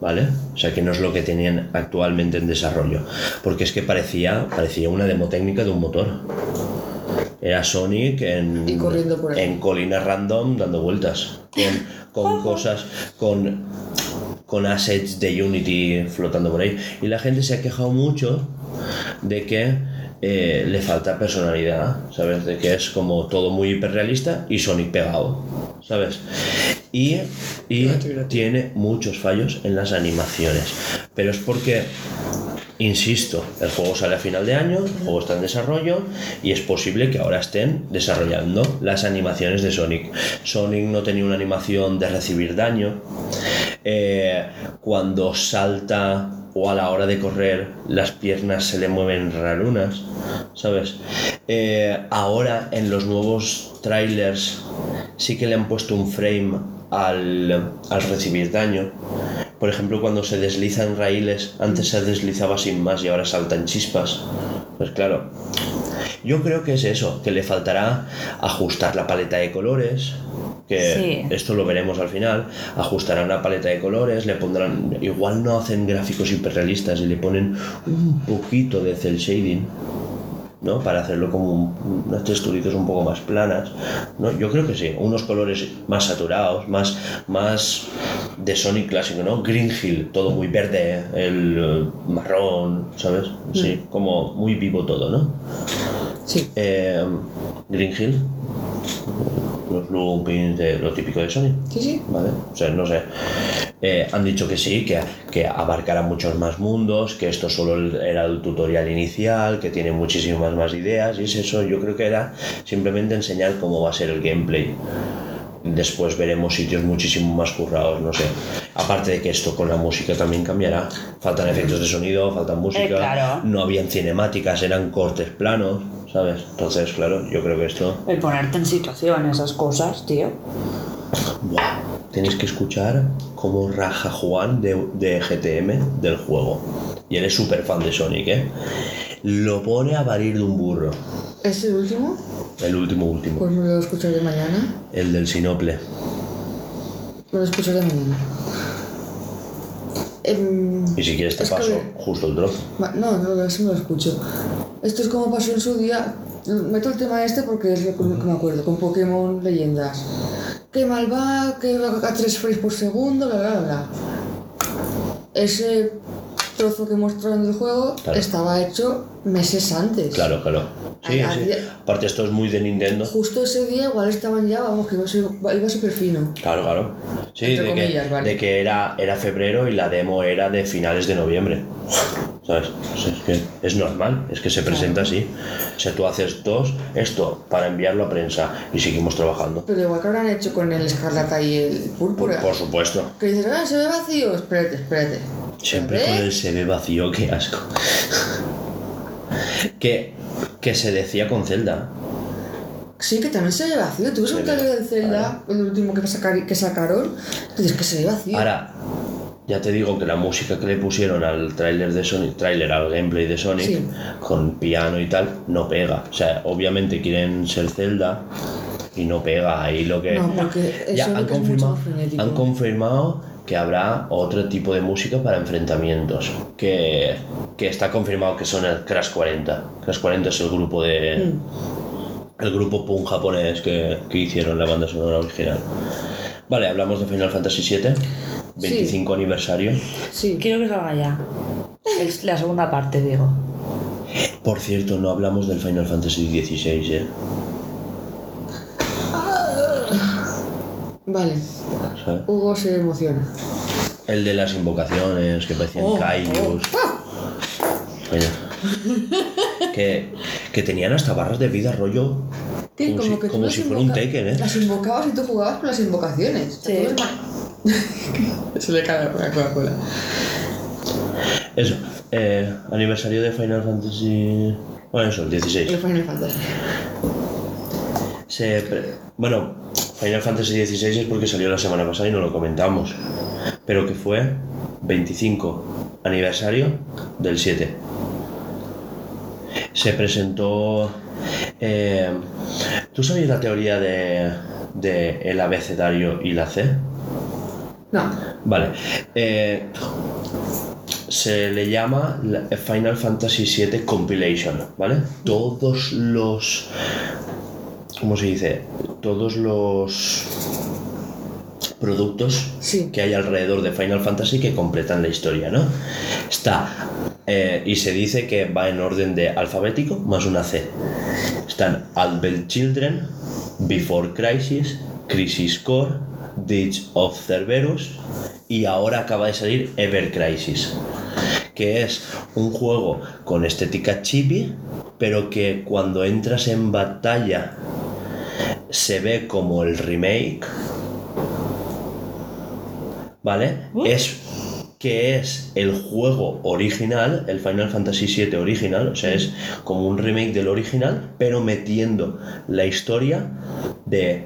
¿vale? O sea que no es lo que tenían actualmente en desarrollo. Porque es que parecía, parecía una demo técnica de un motor. Era Sonic en, en colinas random dando vueltas. Con, con cosas, con, con assets de Unity flotando por ahí. Y la gente se ha quejado mucho de que eh, le falta personalidad, ¿sabes? De que es como todo muy hiperrealista y Sonic pegado, ¿sabes? Y, y tiene muchos fallos en las animaciones. Pero es porque Insisto, el juego sale a final de año, el juego está en desarrollo y es posible que ahora estén desarrollando las animaciones de Sonic. Sonic no tenía una animación de recibir daño. Eh, cuando salta o a la hora de correr las piernas se le mueven rarunas, ¿sabes? Eh, ahora en los nuevos trailers sí que le han puesto un frame al, al recibir daño. Por ejemplo, cuando se deslizan raíles, antes se deslizaba sin más y ahora saltan chispas. Pues claro, yo creo que es eso, que le faltará ajustar la paleta de colores, que Sí. esto lo veremos al final, ajustarán la paleta de colores, le pondrán, igual no hacen gráficos hiperrealistas y le ponen un poquito de cel shading. ¿No? Para hacerlo como un- unas texturitas un poco más planas, ¿no? Yo creo que sí, unos colores más saturados, más, más de Sonic clásico, ¿no? Green Hill, todo muy verde, el eh, marrón, ¿sabes? Sí, como muy vivo todo, ¿no? Sí. Eh, Green Hill, los loopings de lo típico de Sonic. Sí, sí. ¿vale? O sea, no sé. Eh, han dicho que sí, que, que abarcará muchos más mundos, que esto solo era el tutorial inicial, que tiene muchísimas más ideas, y es eso, yo creo que era simplemente enseñar cómo va a ser el gameplay. Después veremos sitios muchísimo más currados, no sé. Aparte de que esto con la música también cambiará. Faltan efectos de sonido, faltan música. claro. No habían cinemáticas, eran cortes planos, ¿sabes? Entonces, claro, yo creo que esto El ponerte en situación, esas cosas, tío. Buah, tenéis que escuchar cómo raja Juan de, de GTM del juego. Y él es súper fan de Sonic, ¿eh? Lo pone a parir de un burro. ¿Es el último? El último, último. Pues me lo escucharé mañana. El del Sinople. Me lo escucharé mañana. Em, Y si quieres te que- paso justo el trozo. Va, No, no, así me lo escucho. Esto es como pasó en su día. Meto el tema este porque es lo que me acuerdo, con Pokémon Leyendas. Que mal va, que va a 3 frames por segundo, bla bla bla. Ese trozo que mostraron del juego Claro. estaba hecho meses antes. Claro, claro. Sí, A- sí. día- Aparte esto es muy de Nintendo. Justo ese día igual estaban ya, vamos, que iba, súper fino. Claro, claro. Sí, Entre de que, comillas, vale. de que era, era febrero y la demo era de finales de noviembre. ¿Sabes? Es que es normal, es que se presenta así. O sea, tú haces dos, esto, para enviarlo a prensa y seguimos trabajando. Pero igual que habrán hecho con el escarlata y el Por, púrpura. por supuesto. Que dices, ah, se ve vacío. Espérate, espérate. Siempre con el se ve vacío, qué asco. que, que se decía con Zelda. Sí, que también se ve vacío. Tú ves un trailer de Zelda, el último que, sacar- que sacaron, y dices que se ve vacío. Ahora, ya te digo que la música que le pusieron al tráiler de Sonic, tráiler al gameplay de Sonic, Sí. con piano y tal, no pega. O sea, obviamente quieren ser Zelda y no pega ahí lo que... No, porque ya han confirmado, han confirmado que habrá otro tipo de música para enfrentamientos, que, que está confirmado que son el Crash 40. Crash 40 es el grupo de... Mm. El grupo punk japonés que, que hicieron la banda sonora original. Vale, hablamos de Final Fantasy VII, 25 aniversario. Sí. Quiero que salga ya. Es la segunda parte, digo. Por cierto, no hablamos del Final Fantasy XVI, ¿eh? Vale. ¿Sabes? Hugo se emociona. El de las invocaciones, que parecían Oh, kaijus. Coño. que, que tenían hasta barras de vida rollo. Sí, como como si, que como si fuera un Tekken, ¿eh? Las invocabas y tú jugabas con las invocaciones. Sí. Se le cae la Coca-Cola. Eso, eh, aniversario de Final Fantasy. Bueno, eso, el 16. El Final Fantasy. Se pre- bueno, Final Fantasy XVI es porque salió la semana pasada y no lo comentamos. Pero que fue 25 aniversario del 7. Se presentó. eh, ¿Tú sabías la teoría de, de el abecedario y la C? No. Vale. eh, se le llama la- Final Fantasy VII Compilation, ¿vale? Todos los. ¿Cómo se dice? Todos los productos Sí. que hay alrededor de Final Fantasy que completan la historia, ¿no? Está. eh, y se dice que va en orden de alfabético más una C. Están Advent Children, Before Crisis, Crisis Core, Ditch of Cerberus y ahora acaba de salir Ever Crisis, que es un juego con estética chibi, pero que cuando entras en batalla se ve como el remake, ¿vale? Es que es el juego original, el Final Fantasy VII original, o sea, es como un remake del original, pero metiendo la historia de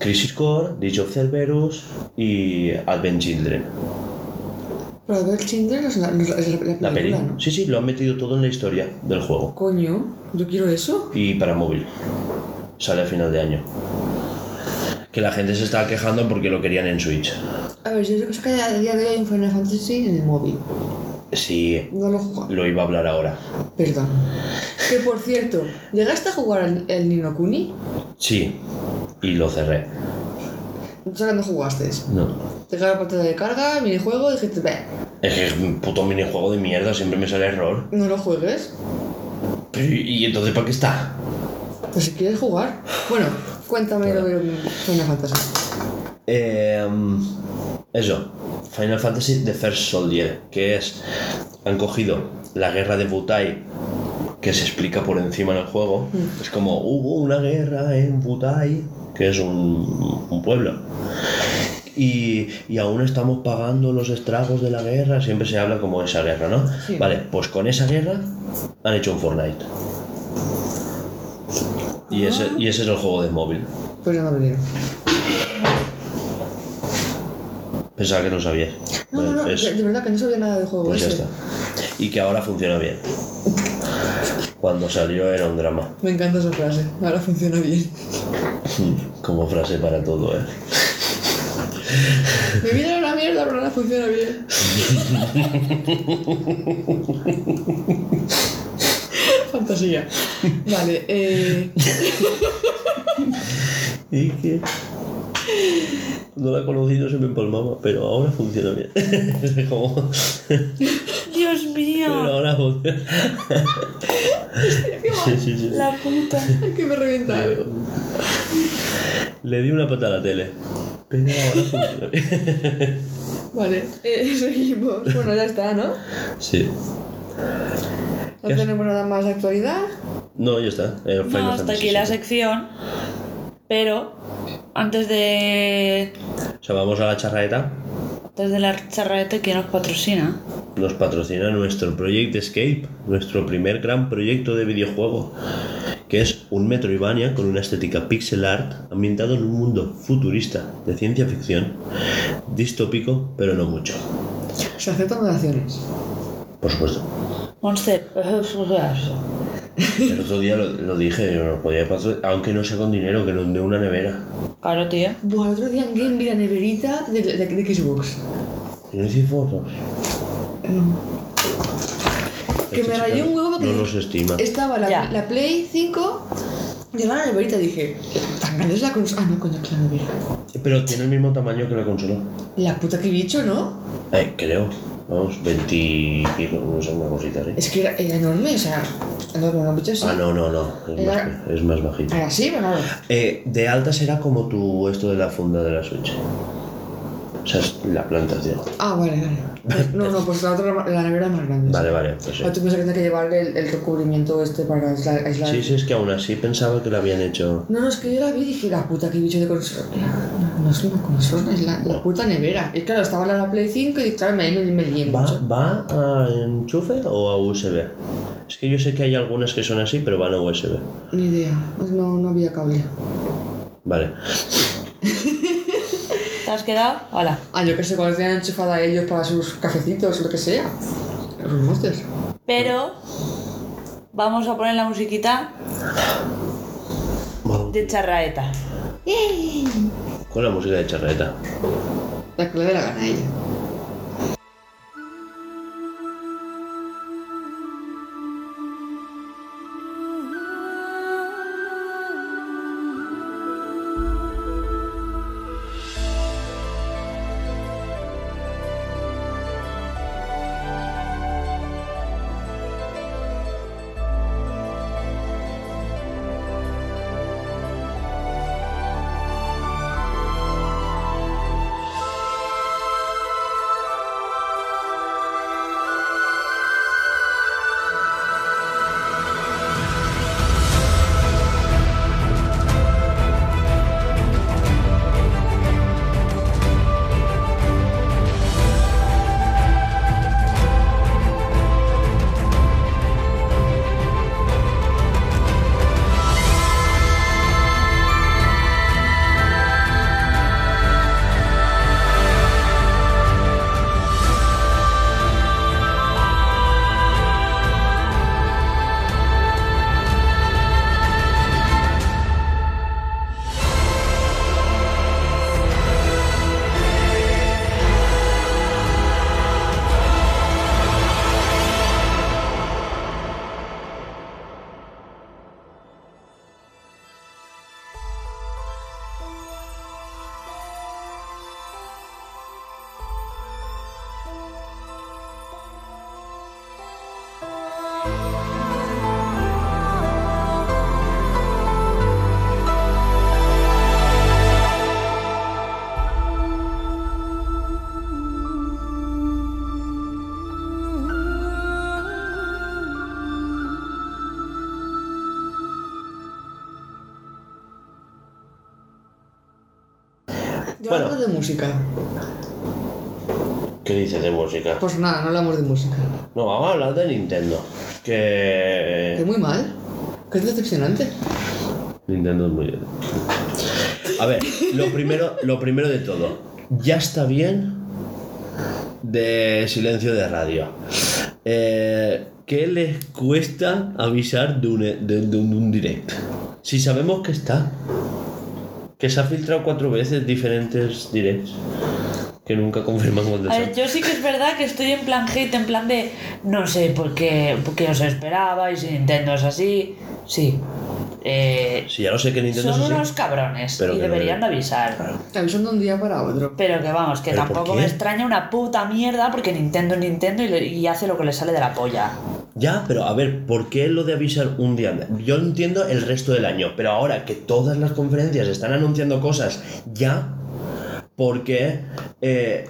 Crisis Core, Ditch of Cerberus y Advent Children. Pero Albert Children es la, es la, es la película, La peli. ¿no? Sí, sí, lo han metido todo en la historia del juego. Coño, yo quiero eso. Y para móvil. Sale a final de año. Que la gente se estaba quejando porque lo querían en Switch. A ver, yo creo que a día de hoy hay un Final Fantasy en el móvil. Sí, No lo jugado. lo iba a hablar ahora. Perdón. Que por cierto, ¿llegaste a jugar al el Nino Kuni? Sí, y lo cerré. No jugaste. No. Te cae la pantalla de carga, minijuego, y dijiste, ve, Es que es un puto minijuego de mierda, siempre me sale error. no lo juegues. Pero, ¿Y y entonces para qué está? Pues si quieres jugar. Bueno, cuéntame lo de Final Fantasy. Eh, eso, Final Fantasy The First Soldier, que es. Han cogido la guerra de Butai, que se explica por encima en el juego. Es como hubo una guerra en Butai, que es un, un pueblo. Y, y aún estamos pagando los estragos de la guerra, siempre se habla como de esa guerra, ¿no? Sí. Vale, pues con esa guerra han hecho un Fortnite. Y ese, y ese es el juego de móvil. Pues ya no digo. Pensaba que no sabías. No, no, no, Es- de, verdad que no sabía nada del juego Pues ya está. Y que ahora funciona bien. Cuando salió era un drama. Me encanta esa frase. Ahora funciona bien. Como frase para todo, ¿eh? Mi vida era una mierda, pero ahora funciona bien. Fantasía. Vale, eh. Y que. No la he conocido se me empalmaba, pero ahora funciona bien. Es como- Dios Pero mío. ahora funciona. Sí, sí, sí. La puta. Es que me he reventado. Le di una pata a la tele. Pero ahora funciona bien. Vale, eh, seguimos. Bueno, ya está, ¿no? Sí. No ¿Qué has- tenemos nada más de actualidad. No, ya está. Eh, Final No, hasta Fantasy aquí la sección. Pero antes de. O sea, vamos a la charraeta. Antes de la charraeta, ¿quién nos patrocina? Nos patrocina nuestro Project Escape, nuestro primer gran proyecto de videojuego, que es un Metroidvania con una estética pixel art ambientado en un mundo futurista de ciencia ficción, distópico, pero no mucho. Se aceptan donaciones. Por supuesto. Monster. El otro día lo, lo dije, yo no podía pasar, aunque no sea con dinero, que nos dé una nevera. Claro, tío. Buah, el otro día en Game vi la neverita de, de, de Xbox. Y no hice fotos. Que Este me chico un huevo porque No nos estima. estaba la, la Play 5 llevaba la neverita y dije, tan grande es la consola. Ah, no, coño, que la nevera. Pero tiene el mismo tamaño que la consola. La puta que bicho, ¿no? Eh, creo. Vamos, 20 y no sé, una cosita, ¿eh? Es que era, era enorme, o sea, enorme, no, bicho, sí. Ah, no, no, no. Es, Era- más, es más bajito. Era así, claro. Eh, de alta será como tu esto de la funda de la Switch. O sea, es la plantación. Ah, vale, vale. No, no, pues la otra, la nevera es más grande. Vale, vale, pues sí. Ah, tú piensas que tienes que llevarle el, el recubrimiento este para aislar. aislar- Sí, sí, es que aún así pensaba que lo habían hecho. No, no, es que yo la vi y dije, la puta que bicho de consola. No, no es una consola, es la, la puta nevera. Y claro, estaba la, la Play 5 y claro, me, me, me ¿Va, mucho. ¿Va a enchufe o a USB? Es que yo sé que hay algunas que son así, pero van a USB. Ni idea, pues no, no había cable. Vale. ¿Te has quedado? Hola. Ah, yo que sé, cuando tenían enchufada ellos para sus cafecitos o lo que sea. Los monsters. Pero. Vamos a poner la musiquita de charraeta. Con la música de charreta. La que le dé la gana a ella. Yo Bueno. hablo de música. ¿Qué dices de música? Pues nada, no hablamos de música. No, vamos a hablar de Nintendo. Que Que. muy mal. Que es decepcionante. Nintendo es muy bien. A ver, lo primero, lo primero de todo. Ya está bien de silencio de radio. Eh, ¿Qué les cuesta avisar de un, de, de un- de un direct? Si sabemos que está. Que se ha filtrado cuatro veces diferentes directs. Que nunca confirman cuándo A ver, yo sí que es verdad que estoy en plan hate, en plan de no sé por qué, por qué os esperabais, si Nintendo es así. Sí. Eh, Si ya lo sé que Nintendo son es así. unos cabrones Pero y deberían no- avisar. Claro. Te avisan de un día para otro. Pero que vamos, que ¿Pero por tampoco me extraña una puta mierda porque Nintendo es Nintendo y, le- y hace lo que le sale de la polla. Ya, pero a ver, ¿por qué lo de avisar un día? Yo entiendo el resto del año, pero ahora que todas las conferencias están anunciando cosas ya, porque, eh,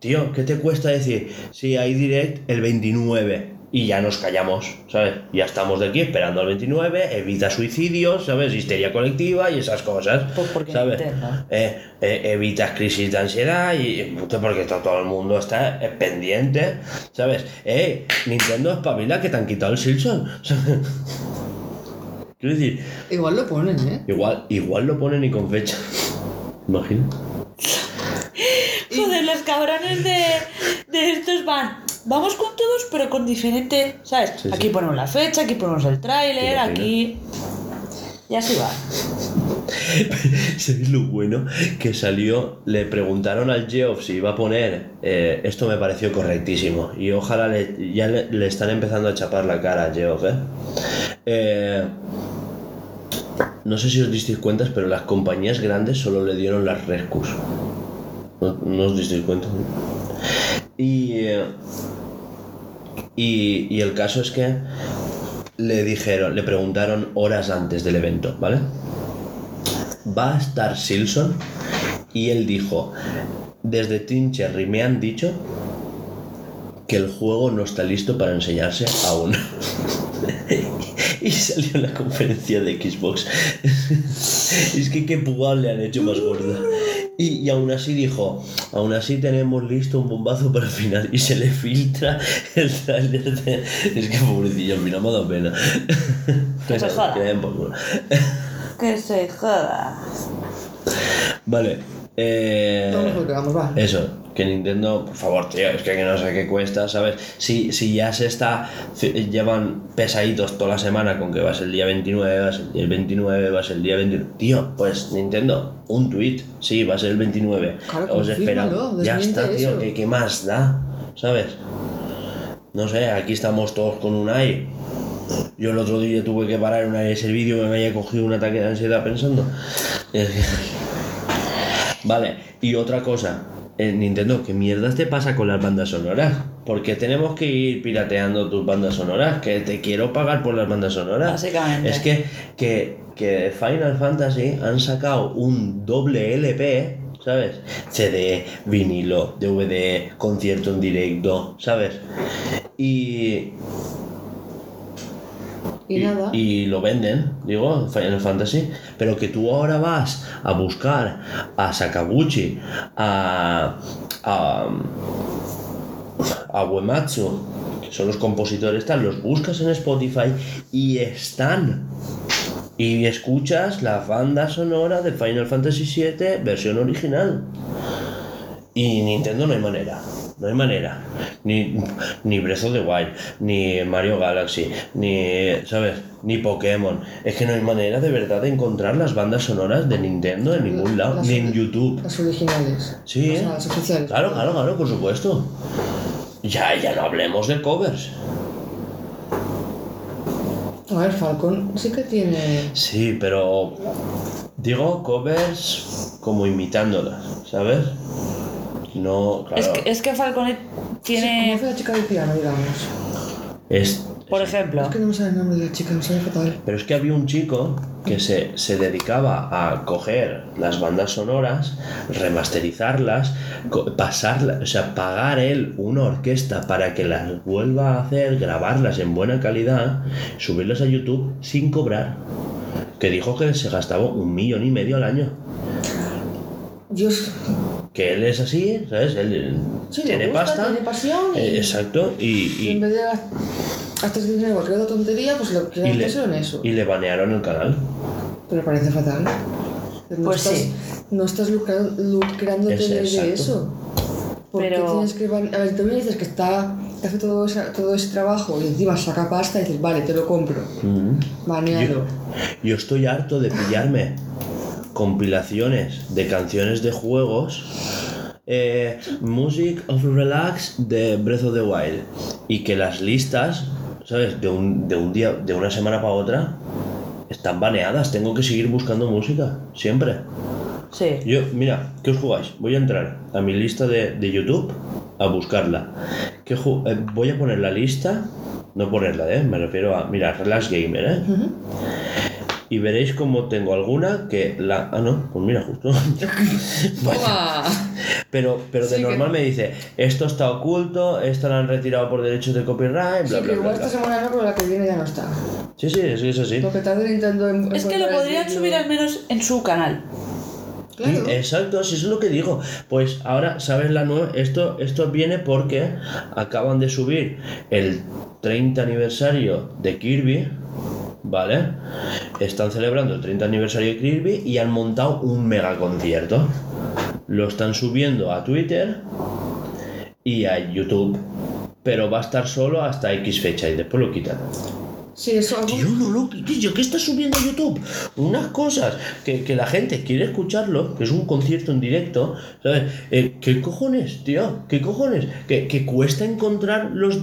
tío, ¿qué te cuesta decir? Si hay direct el 29 y ya nos callamos, ¿sabes? Ya estamos de aquí esperando al 29, evita suicidios, ¿sabes? Histeria colectiva y esas cosas, Pues porque ¿sabes? Eh, eh, evitas crisis de ansiedad y porque to- todo el mundo está eh, pendiente, ¿sabes? Eh, Nintendo espabila que te han quitado el Silson. Quiero decir, Igual lo ponen, ¿eh? igual, igual lo ponen y con fecha. Imagina. Joder, los cabrones de, de estos van. Vamos con todos, pero con diferente. ¿Sabes? Sí, aquí sí. ponemos la fecha, aquí ponemos el tráiler, aquí. Y así va. ¿Sabéis lo bueno? Que salió, le preguntaron al Geoff si iba a poner. eh, esto me pareció correctísimo. Y ojalá le, ya le, le están empezando a chapar la cara a Geoff, ¿eh? Eh, No sé si os disteis cuenta, pero las compañías grandes solo le dieron las Rescus. ¿No, no os disteis cuenta? Y, eh, y, y el caso es que le dijeron, le preguntaron horas antes del evento, ¿vale? Va a estar Silson y él dijo, desde Team Cherry me han dicho que el juego no está listo para enseñarse aún. y salió en la conferencia de Xbox. es que qué pugado le han hecho más gorda. Y, y aún así dijo, aún así tenemos listo un bombazo para el final y se le filtra el trailer de... Es que pobrecillo, al final me ha dado pena. Que se joda. Que se joda. Vale. Eh, Vamos a lo que vamos, va. eso, que Nintendo, por favor, tío, es que no sé qué cuesta, ¿sabes? Si, si ya se está, llevan pesaditos toda la semana con que va a ser el día 29, va a ser el día 29, va a ser el día 29. Tío, pues Nintendo, un tweet, sí, va a ser el 29. Claro, Os esperamos. Ya está, tío. ¿qué, ¿qué más da? ¿Sabes? No sé, aquí estamos todos con un AI. Yo el otro día tuve que parar una ese vídeo me había cogido un ataque de ansiedad pensando. Vale, y otra cosa, eh, Nintendo, ¿qué mierdas te pasa con las bandas sonoras? Porque tenemos que ir pirateando tus bandas sonoras, que te quiero pagar por las bandas sonoras. Básicamente. Es que, que, que Final Fantasy han sacado un doble LP, ¿sabes? CD, vinilo, DVD, concierto en directo, ¿sabes? Y, Y nada. y lo venden, digo, Final Fantasy. Pero que tú ahora vas a buscar a Sakaguchi, a. a. a Uematsu, que son los compositores, tal, los buscas en Spotify y están. Y escuchas la banda sonora de Final Fantasy VII versión original. Y Nintendo no hay manera. No hay manera. Ni, ni Breath of the Wild, ni Mario Galaxy, ni, ¿sabes? Ni Pokémon. Es que no hay manera de verdad de encontrar las bandas sonoras de Nintendo en ningún lado, Las- ni en YouTube. Las originales. Sí, O sea, las oficiales. Claro, claro, claro, por supuesto. Ya, ya no hablemos de covers. A ver, Falcon sí que tiene. Sí, pero digo covers como imitándolas, ¿sabes? No, claro. Es, que, es que Falcon Sí, tiene. como hace la chica del piano, digamos. Es- Por ejemplo. Es que no me sale el nombre de la chica, me sale fatal. Pero es que había un chico que se, se dedicaba a coger las bandas sonoras, remasterizarlas, pasarlas, o sea, pagar él una orquesta para que las vuelva a hacer, grabarlas en buena calidad, subirlas a YouTube sin cobrar. Que dijo que se gastaba un millón y medio al año. Dios. Que él es así, ¿sabes? Él Sí, le tiene gusta, pasta. tiene pasión y- eh, exacto. Y, Y en y, vez de gastar dinero en cualquier otra tontería, pues lo que gastas en eso. y le banearon el canal. Pero parece fatal. No Pues estás, sí. No estás lucra- lucrándote Es- de, eso. Porque Pero- tienes que. A ver, tú me dices que está. que hace todo ese, todo ese trabajo y encima saca pasta y dices, vale, te lo compro. Mm. Baneado. Yo, yo estoy harto de pillarme compilaciones de canciones de juegos. eh, Music of Relax de Breath of the Wild. Y que las listas, ¿sabes? De un, de un día, de una semana para otra, están baneadas. Tengo que seguir buscando música, siempre. Sí. Yo, mira, ¿qué os jugáis? Voy a entrar a mi lista de, de YouTube a buscarla. ¿Qué eh, voy a poner la lista, no ponerla, ¿eh? Me refiero a, mira, Relax Gamer, ¿eh? Y veréis como tengo alguna que la... Ah, no, pues mira, justo. Pero, pero de Sí, que- normal me dice, esto está oculto, esto lo han retirado por derechos de copyright, bla, Sí, bla, que bla, igual bla. esta semana no, pero la que viene ya no está. Sí, sí, es, es así. Lo que tarde Nintendo en. Es que lo podrían subir al menos en su canal. Claro. Exacto, si eso es lo que digo. Pues ahora, ¿sabes la nueva? Esto, esto viene porque acaban de subir el 30 aniversario de Kirby, ¿vale? Están celebrando el 30 aniversario de Kirby y han montado un mega concierto. Lo están subiendo a Twitter y a YouTube. Pero va a estar solo hasta X fecha y después lo quitan. Sí, eso algo. Tío, no lo tío, ¿qué está subiendo a YouTube? Unas cosas que, que la gente quiere escucharlo, que es un concierto en directo, ¿sabes? Eh, ¿Qué cojones, tío? ¿Qué cojones? Que, que cuesta encontrar los...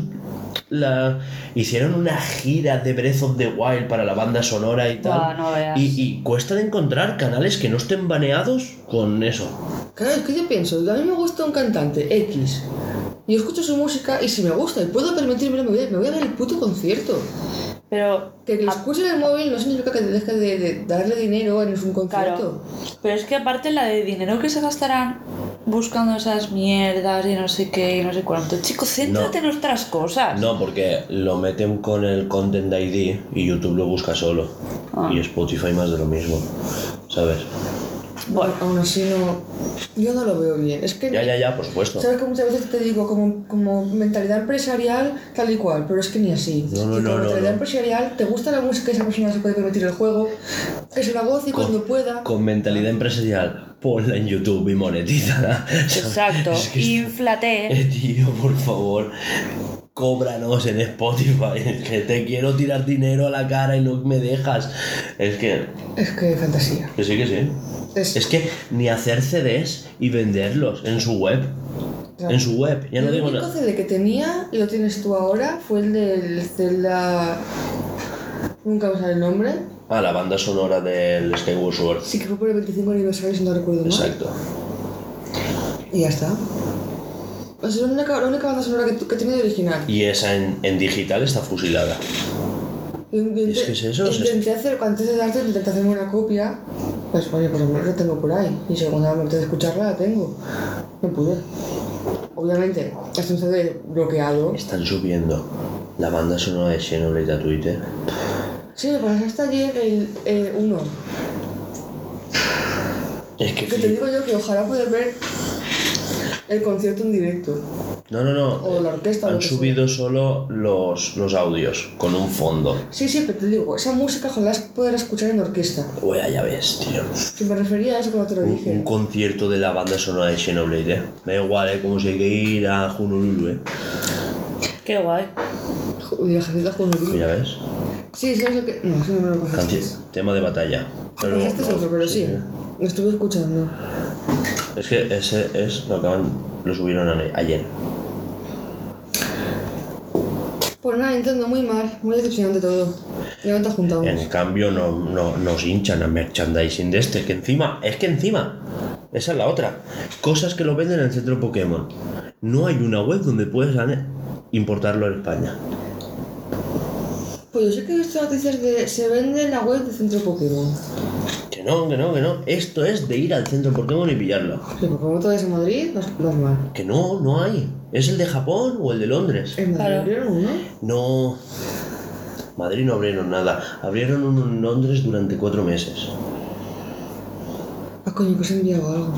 La... Hicieron una gira de Breath of the Wild para la banda sonora y tal. No veas. y, y cuesta de encontrar canales que no estén baneados con eso. Claro, es que yo pienso, a mí me gusta un cantante X. Yo escucho su música y si me gusta y puedo permitirme, me voy a, me voy a ver el puto concierto. Pero. Que lo a- escuche en el móvil no significa que te deje de, de darle dinero en un concierto. Claro. Pero es que aparte la de dinero que se gastarán buscando esas mierdas y no sé qué y no sé cuánto. Chicos, céntrate en otras cosas. No, porque lo meten con el Content ID y YouTube lo busca solo. Ah. Y Spotify más de lo mismo, ¿sabes? Bueno, Aún así no. Yo no lo veo bien. Es que. Ya, ya, ya, por supuesto. Sabes que muchas veces te digo como, como mentalidad empresarial tal y cual, pero es que ni así. No, no, no, como no, mentalidad no. empresarial, te gusta la música y esa persona se puede permitir el juego, que se la goce cuando pueda. Con mentalidad empresarial, ponla en YouTube y monetízala. exacto. Es que- Inflate. Eh, tío, por favor, cóbranos en Spotify. Es que te quiero tirar dinero a la cara y no me dejas. Es que, Es que fantasía. que sí, que sí. Es, Es que ni hacer CDs y venderlos en su web. En su web, ya no el digo único nada. CD que tenía, y lo tienes tú ahora, fue el del Zelda... Nunca me sale el nombre. Ah, la banda sonora del Skyward Sword. Sí que fue por el 25 aniversario, si no recuerdo mal. Exacto. Y ya está. Es la única, la única banda sonora que, que tenía de original. Y esa en, en digital está fusilada. Intenté- Es que es eso, es- Intenté hacer, antes de darte, intenté hacerme una copia. Pues oye, por lo menos la tengo por ahí. Y según antes de escucharla, la tengo. No pude. Obviamente, es un CD bloqueado. Están subiendo la banda sonora de Xenoblade a Twitter. Sí, me pasaste hasta ayer el eh, uno. Es que Que te digo yo que ojalá poder ver el concierto en directo. No, no, no. O la orquesta, Han subido solo los, los audios con un fondo. Sí, sí, pero te digo, esa música ojalá poder escuchar en orquesta. Wea, ya ves, tío. Que me refería a eso cuando te lo Un, dije. un concierto de la banda sonora de Xenoblade, eh. Me da igual, eh, como si hay que ir a Honolulu, eh. Qué guay. Uy, la Pues ya ves. Sí, sí, es lo que. No, eso no me lo pasaste. Canci- tema de batalla. Pero, Este es otro, pero sí. Lo estuve escuchando. Es que ese es lo que acaban, lo subieron ayer. Pues nada, Nintendo muy mal, muy decepcionante todo. Ya no te has juntado. En cambio, no, no, nos hinchan a merchandising de este, que encima, es que encima, esa es la otra. Cosas que lo venden en el centro Pokémon. No hay una web donde puedas ane- importarlo en España. Pues yo sé que he visto noticias de. Se vende en la web de Centro Pokémon. Que no, que no, que no. Esto es de ir al centro Pokémon y pillarlo. Sí, porque como todo es en Madrid, no es normal. Que no, no hay. ¿Es el de Japón o el de Londres? En Madrid abrieron uno. No. Madrid no abrieron nada. Abrieron uno en Londres durante cuatro meses. Ah, coño, que os he enviado algo.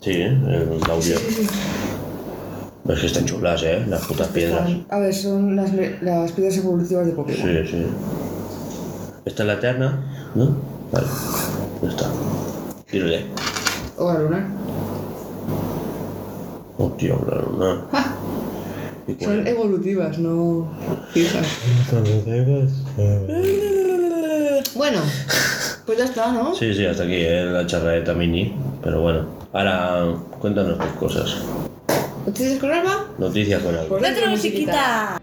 Sí, ¿eh? el audio. Sí, sí. Es que están chulas, ¿eh? Las putas piedras. A ver, son las, las piedras evolutivas de Pokémon. Sí, sí. Esta es la eterna, ¿no? Vale. Ya está. Tírale. O la luna. Oh, tío, la luna. ¡Ja! ¿Y cuál Son evolutivas, no fijas. Bueno, Pues ya está, ¿no? Sí, sí, hasta aquí eh, la charreta mini. Pero bueno, ahora cuéntanos tus cosas. ¿Noticias con Alba? Noticias con algo. Pues ¡Retro musiquita!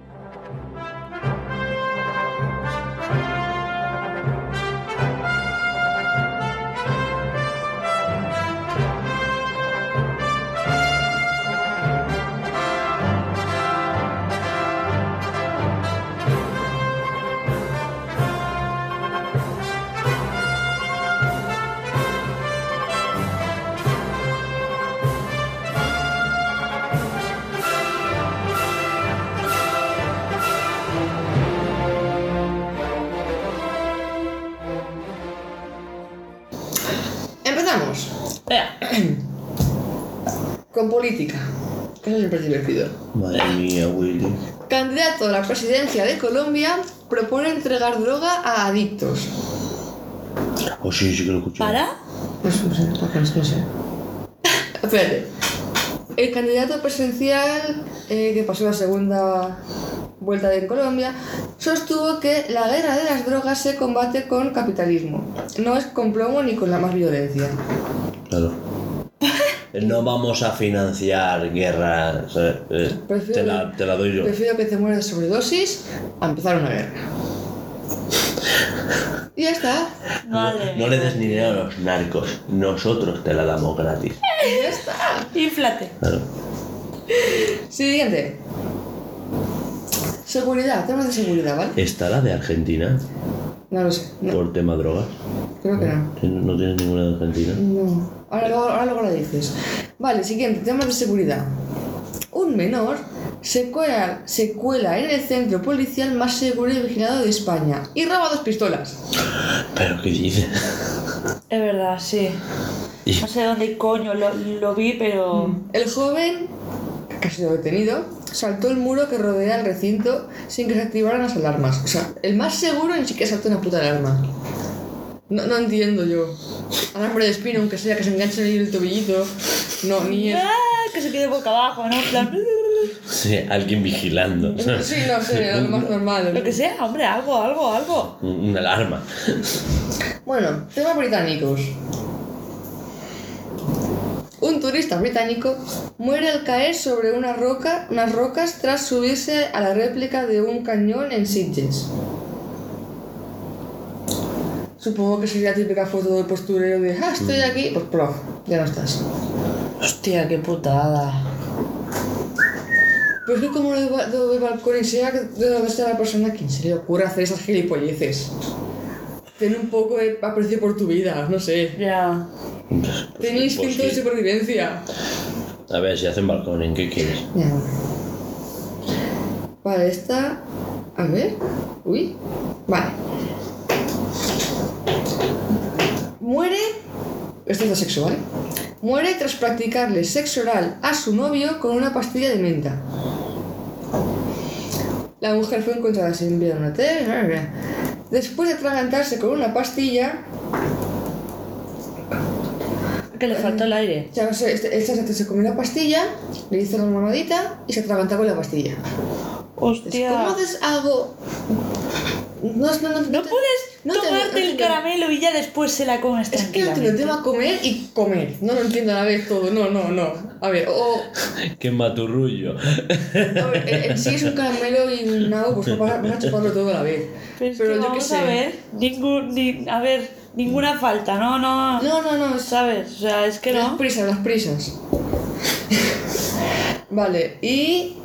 Candidato a la presidencia de Colombia propone entregar droga a adictos. Oh, sí, sí que lo escuché. ¿Para? No sé, no sé, no sé, no sé. Espérate. El candidato presidencial eh, que pasó la segunda vuelta en Colombia sostuvo que la guerra de las drogas se combate con capitalismo. No es con plomo ni con la más violencia. Claro. No vamos a financiar guerras. eh, eh, Prefiero te, la, que- te la doy yo. Prefiero que te mueras de sobredosis a empezar una guerra. Y ya está. Madre No le des ni dinero a los narcos. Nosotros te la damos gratis. Y ya está. Inflate. Claro. Siguiente. Seguridad, temas de seguridad, ¿vale? ¿Está la de Argentina No lo sé. No, por tema drogas? creo que no. ¿No tienes ninguna de Argentina? No. Ahora luego, ahora luego lo dices. Vale, siguiente, temas de seguridad. Un menor se cuela, se cuela en el centro policial más seguro y vigilado de España y roba dos pistolas. ¿Pero qué dices? Es verdad, sí. No sé dónde coño lo, lo vi, pero. El joven, que ha sido detenido, saltó el muro que rodea el recinto sin que se activaran las alarmas. O sea, el más seguro ni siquiera saltó una puta alarma. No, no entiendo yo. Alambre de espino, aunque sea que se enganche ahí el tobillito. No, ni es. ¡Ah! Que se quede boca abajo, ¿no? En plan. Sí, alguien vigilando. Sí, no sé, lo más normal. Lo que sea, hombre, algo, algo, algo. Una alarma. Bueno, temas británicos. Un turista británico muere al caer sobre una roca, unas rocas tras subirse a la réplica de un cañón en Sitges. Supongo que sería la típica foto de postureo de ah, estoy aquí, pues prof, ya no estás. Hostia, qué putada. Pero es que como lo de, lo de balcón y sea que de donde está la persona, ¿quién se le ocurre hacer esas gilipolleces? Ten un poco de aprecio por tu vida, no sé. Ya. Ten Pues instinto de supervivencia. A ver, si hacen balcón, ¿en qué quieres? Ya. Vale, esta. A ver. Uy. Vale. Muere. Esto es ¿vale? Muere tras practicarle sexo oral a su novio con una pastilla de menta. La mujer fue encontrada sin vida en un hotel. Después de atragantarse con una pastilla, Que le faltó el aire. o sea, se, este- esta se, se comió una pastilla, le hizo una mamadita y se atragantó con la pastilla. Hostia. ¿Cómo haces algo? No, no, no, No puedes no te- tomarte te- el caramelo y ya después se la comes Es que no te lo tranquilamente. tema comer y comer. No lo entiendo a la vez todo. No, no, no. A ver, o. ¡Qué maturrullo! A ver, en, en sí es un caramelo y un nabo, pues vas a, vas a chuparlo todo a la vez. Pero, es Pero que yo qué vamos sé. a ver, ningún, ni- a ver, ninguna falta, no, no, No, no, no. Es, ¿sabes? O sea, es que las no. prisas, las prisas. vale, y.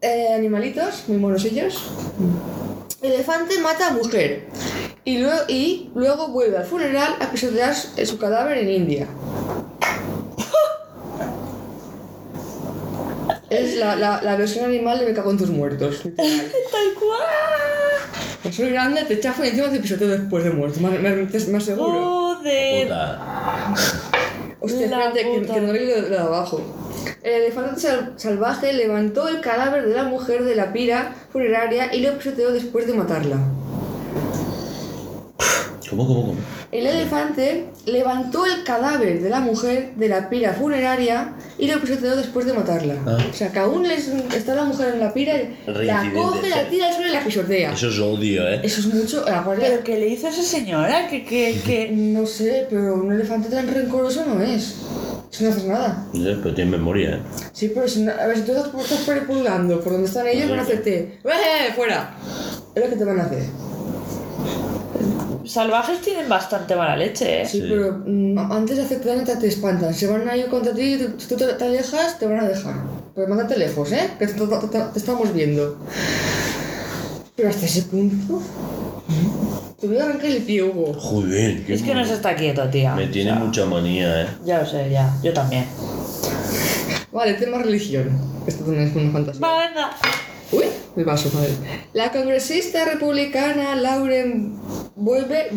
eh, animalitos, muy monos ellos. Elefante mata a mujer. Y luego, y luego vuelve al funeral a pisotear su su cadáver en India. Es la, la, la versión animal de me cago en tus muertos. Tal cual. Soy grande, te chafo y encima te pisoteo después de muerto. Más, más, más seguro. Joder. Puta. Hostia, espérate, que, puta. que no leí lo, lo de abajo. El elefante sal- salvaje levantó el cadáver de la mujer de la pira funeraria y lo pisoteó después de matarla. ¿Cómo, cómo, cómo? El elefante levantó el cadáver de la mujer de la pira funeraria y lo pisoteó después de matarla. Ah. O sea, que aún les- está la mujer en la pira, la coge, la tira al suelo y la pisotea. Eso es odio, ¿eh? Eso es mucho. ahora, ¿Pero qué le hizo esa señora? Que, que, que... No sé, pero un elefante tan rencoroso no es. Si no haces nada. No sé, pero tiene memoria, ¿eh? Sí, pero si no- a ver, si tú estás, estás por donde están ellos, van a hacerte. ¡Eh! ¡Fuera! Es lo que te van a hacer. Salvajes tienen bastante mala leche, ¿eh? Sí, Sí. pero mm, antes de hacerte daño te, te espantan. Si van a ir contra ti, si tú te, te alejas, te van a dejar. Pero mándate lejos, ¿eh? Que te, te- te- te estamos viendo. Pero hasta ese punto. mm, Te voy a arrancar el pie, Hugo. Joder, qué Es que no se está quieto, tía. Me tiene O sea, mucha manía, ¿eh? Ya lo sé, ya. Yo también. Vale, tema religión. Esto también es una fantasía. Va, venga. Uy, el vaso, madre. La congresista republicana Lauren vuelve.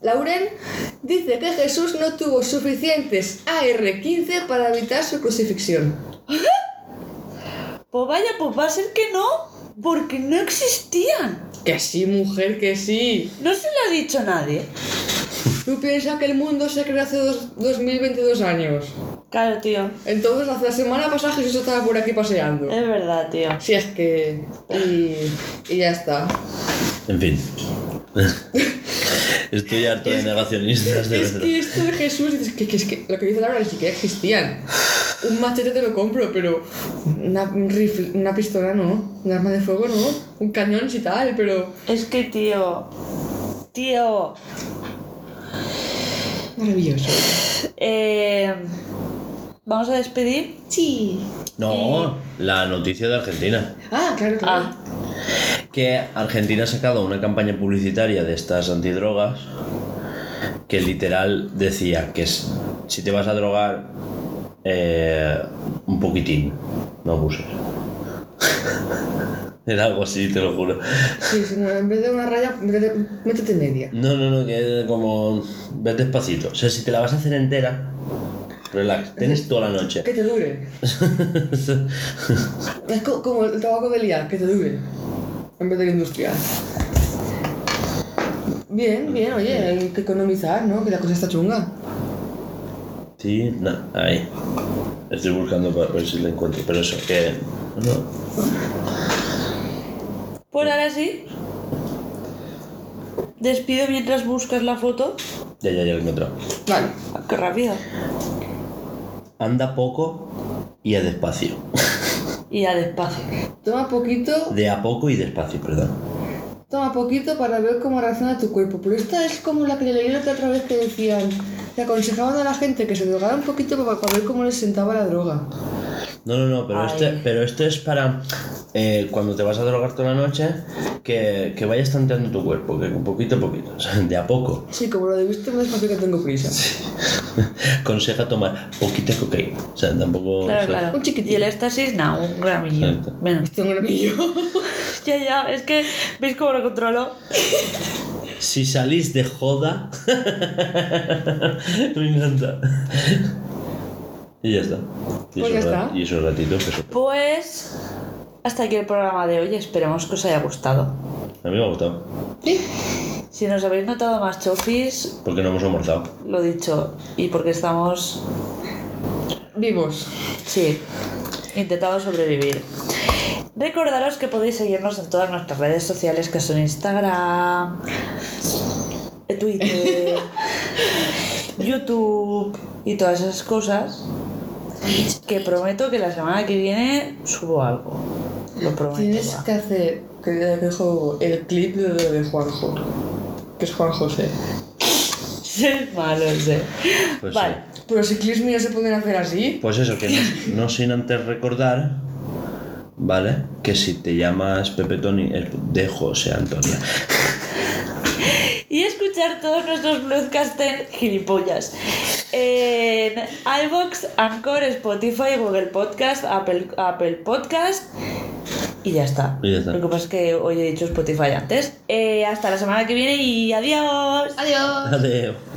Lauren dice que Jesús no tuvo suficientes AR-15 para evitar su crucifixión. Pues vaya, pues va a ser que no. Porque no existían. Que sí, mujer, que sí. No se lo ha dicho nadie. Tú piensas que el mundo se creó hace dos- 2022 años. Claro, tío. Entonces, hace la semana pasada Jesús estaba por aquí paseando. Es verdad, tío. Si es que. Y, y ya está. En fin. Estoy harto de negacionistas, de Es verdad. que esto de Jesús, es que, que es que lo que dice Laura ni siquiera existían. Un machete te lo compro, pero una, un rifle, una pistola no, un arma de fuego no, un cañón sí tal, pero Es que, tío. Tío. Maravilloso. Eh, Vamos a despedir. Sí. No, la noticia de Argentina. Ah, claro, claro. Ah, Que Argentina ha sacado una campaña publicitaria de estas antidrogas que literal decía que es- si te vas a drogar, eh, un poquitín, no abuses. Era algo así, te lo juro. Sí, sí, no, en vez de una raya, métete, media. No, no, no, que es como. Ves despacito. O sea, si te la vas a hacer entera, relax. Tienes toda la noche. Que te dure. Es co- como el tabaco de liar, que te dure. En vez del industrial. Bien, bien, oye, hay que economizar, ¿no? Que la cosa está chunga. Sí, no, ahí. Estoy buscando para ver si la encuentro. Pero eso, que. No. Pues ahora sí. Despido mientras buscas la foto. Ya, ya, ya la he encontrado. Vale. Ah, Qué rápido. Anda poco y a despacio. Y ya despacio. Toma poquito, De a poco y despacio, perdón. toma poquito para ver cómo reacciona tu cuerpo. Pero esta es como la que leí la otra vez que decían, le aconsejaban a la gente que se drogara un poquito para, para ver cómo les sentaba la droga. No, no, no, pero, Ay. este, pero esto es para eh, cuando te vas a drogar toda la noche, que, que vayas tanteando tu cuerpo, que poquito a poquito, o sea, de a poco. Sí, como lo de viste más despacio que tengo prisa. Conseja tomar poquita cocaína. O sea, tampoco. Claro, o sea, claro. Un chiquitín. Y el éxtasis, no, un gramillo. Exacto. Tengo un anillo. Ya, ya, es que, ¿veis cómo lo controlo? Si salís de joda. Me encanta. Y ya está. Y Pues ya está. Y esos ratitos que son- Pues hasta aquí el programa de hoy. Esperemos que os haya gustado. A mí me ha gustado. Sí. Si nos habéis notado más chofis, Porque no hemos almorzado. lo dicho. Y porque estamos, Vivos. sí, intentando sobrevivir. Recordaros que podéis seguirnos en todas nuestras redes sociales que son Instagram, Twitter, YouTube y todas esas cosas. Que prometo que la semana que viene subo algo. Lo prometo. Tienes va. que hacer, que dejo el clip de, de Juanjo. Que es Juan José. Es malo ese. Pues vale. sí. Pero si clips míos se pueden hacer así. Pues eso, que no, no sin antes recordar, ¿vale? Que si te llamas Pepe Tony es de José Antonia. Y escuchar todos nuestros podcasts en gilipollas. En iVoox, Anchor, Spotify, Google Podcast, Apple, Apple Podcast. Y ya está. Y ya está. Lo que pasa es que hoy he dicho Spotify antes. Eh, hasta la semana que viene y adiós. Adiós. Adeo.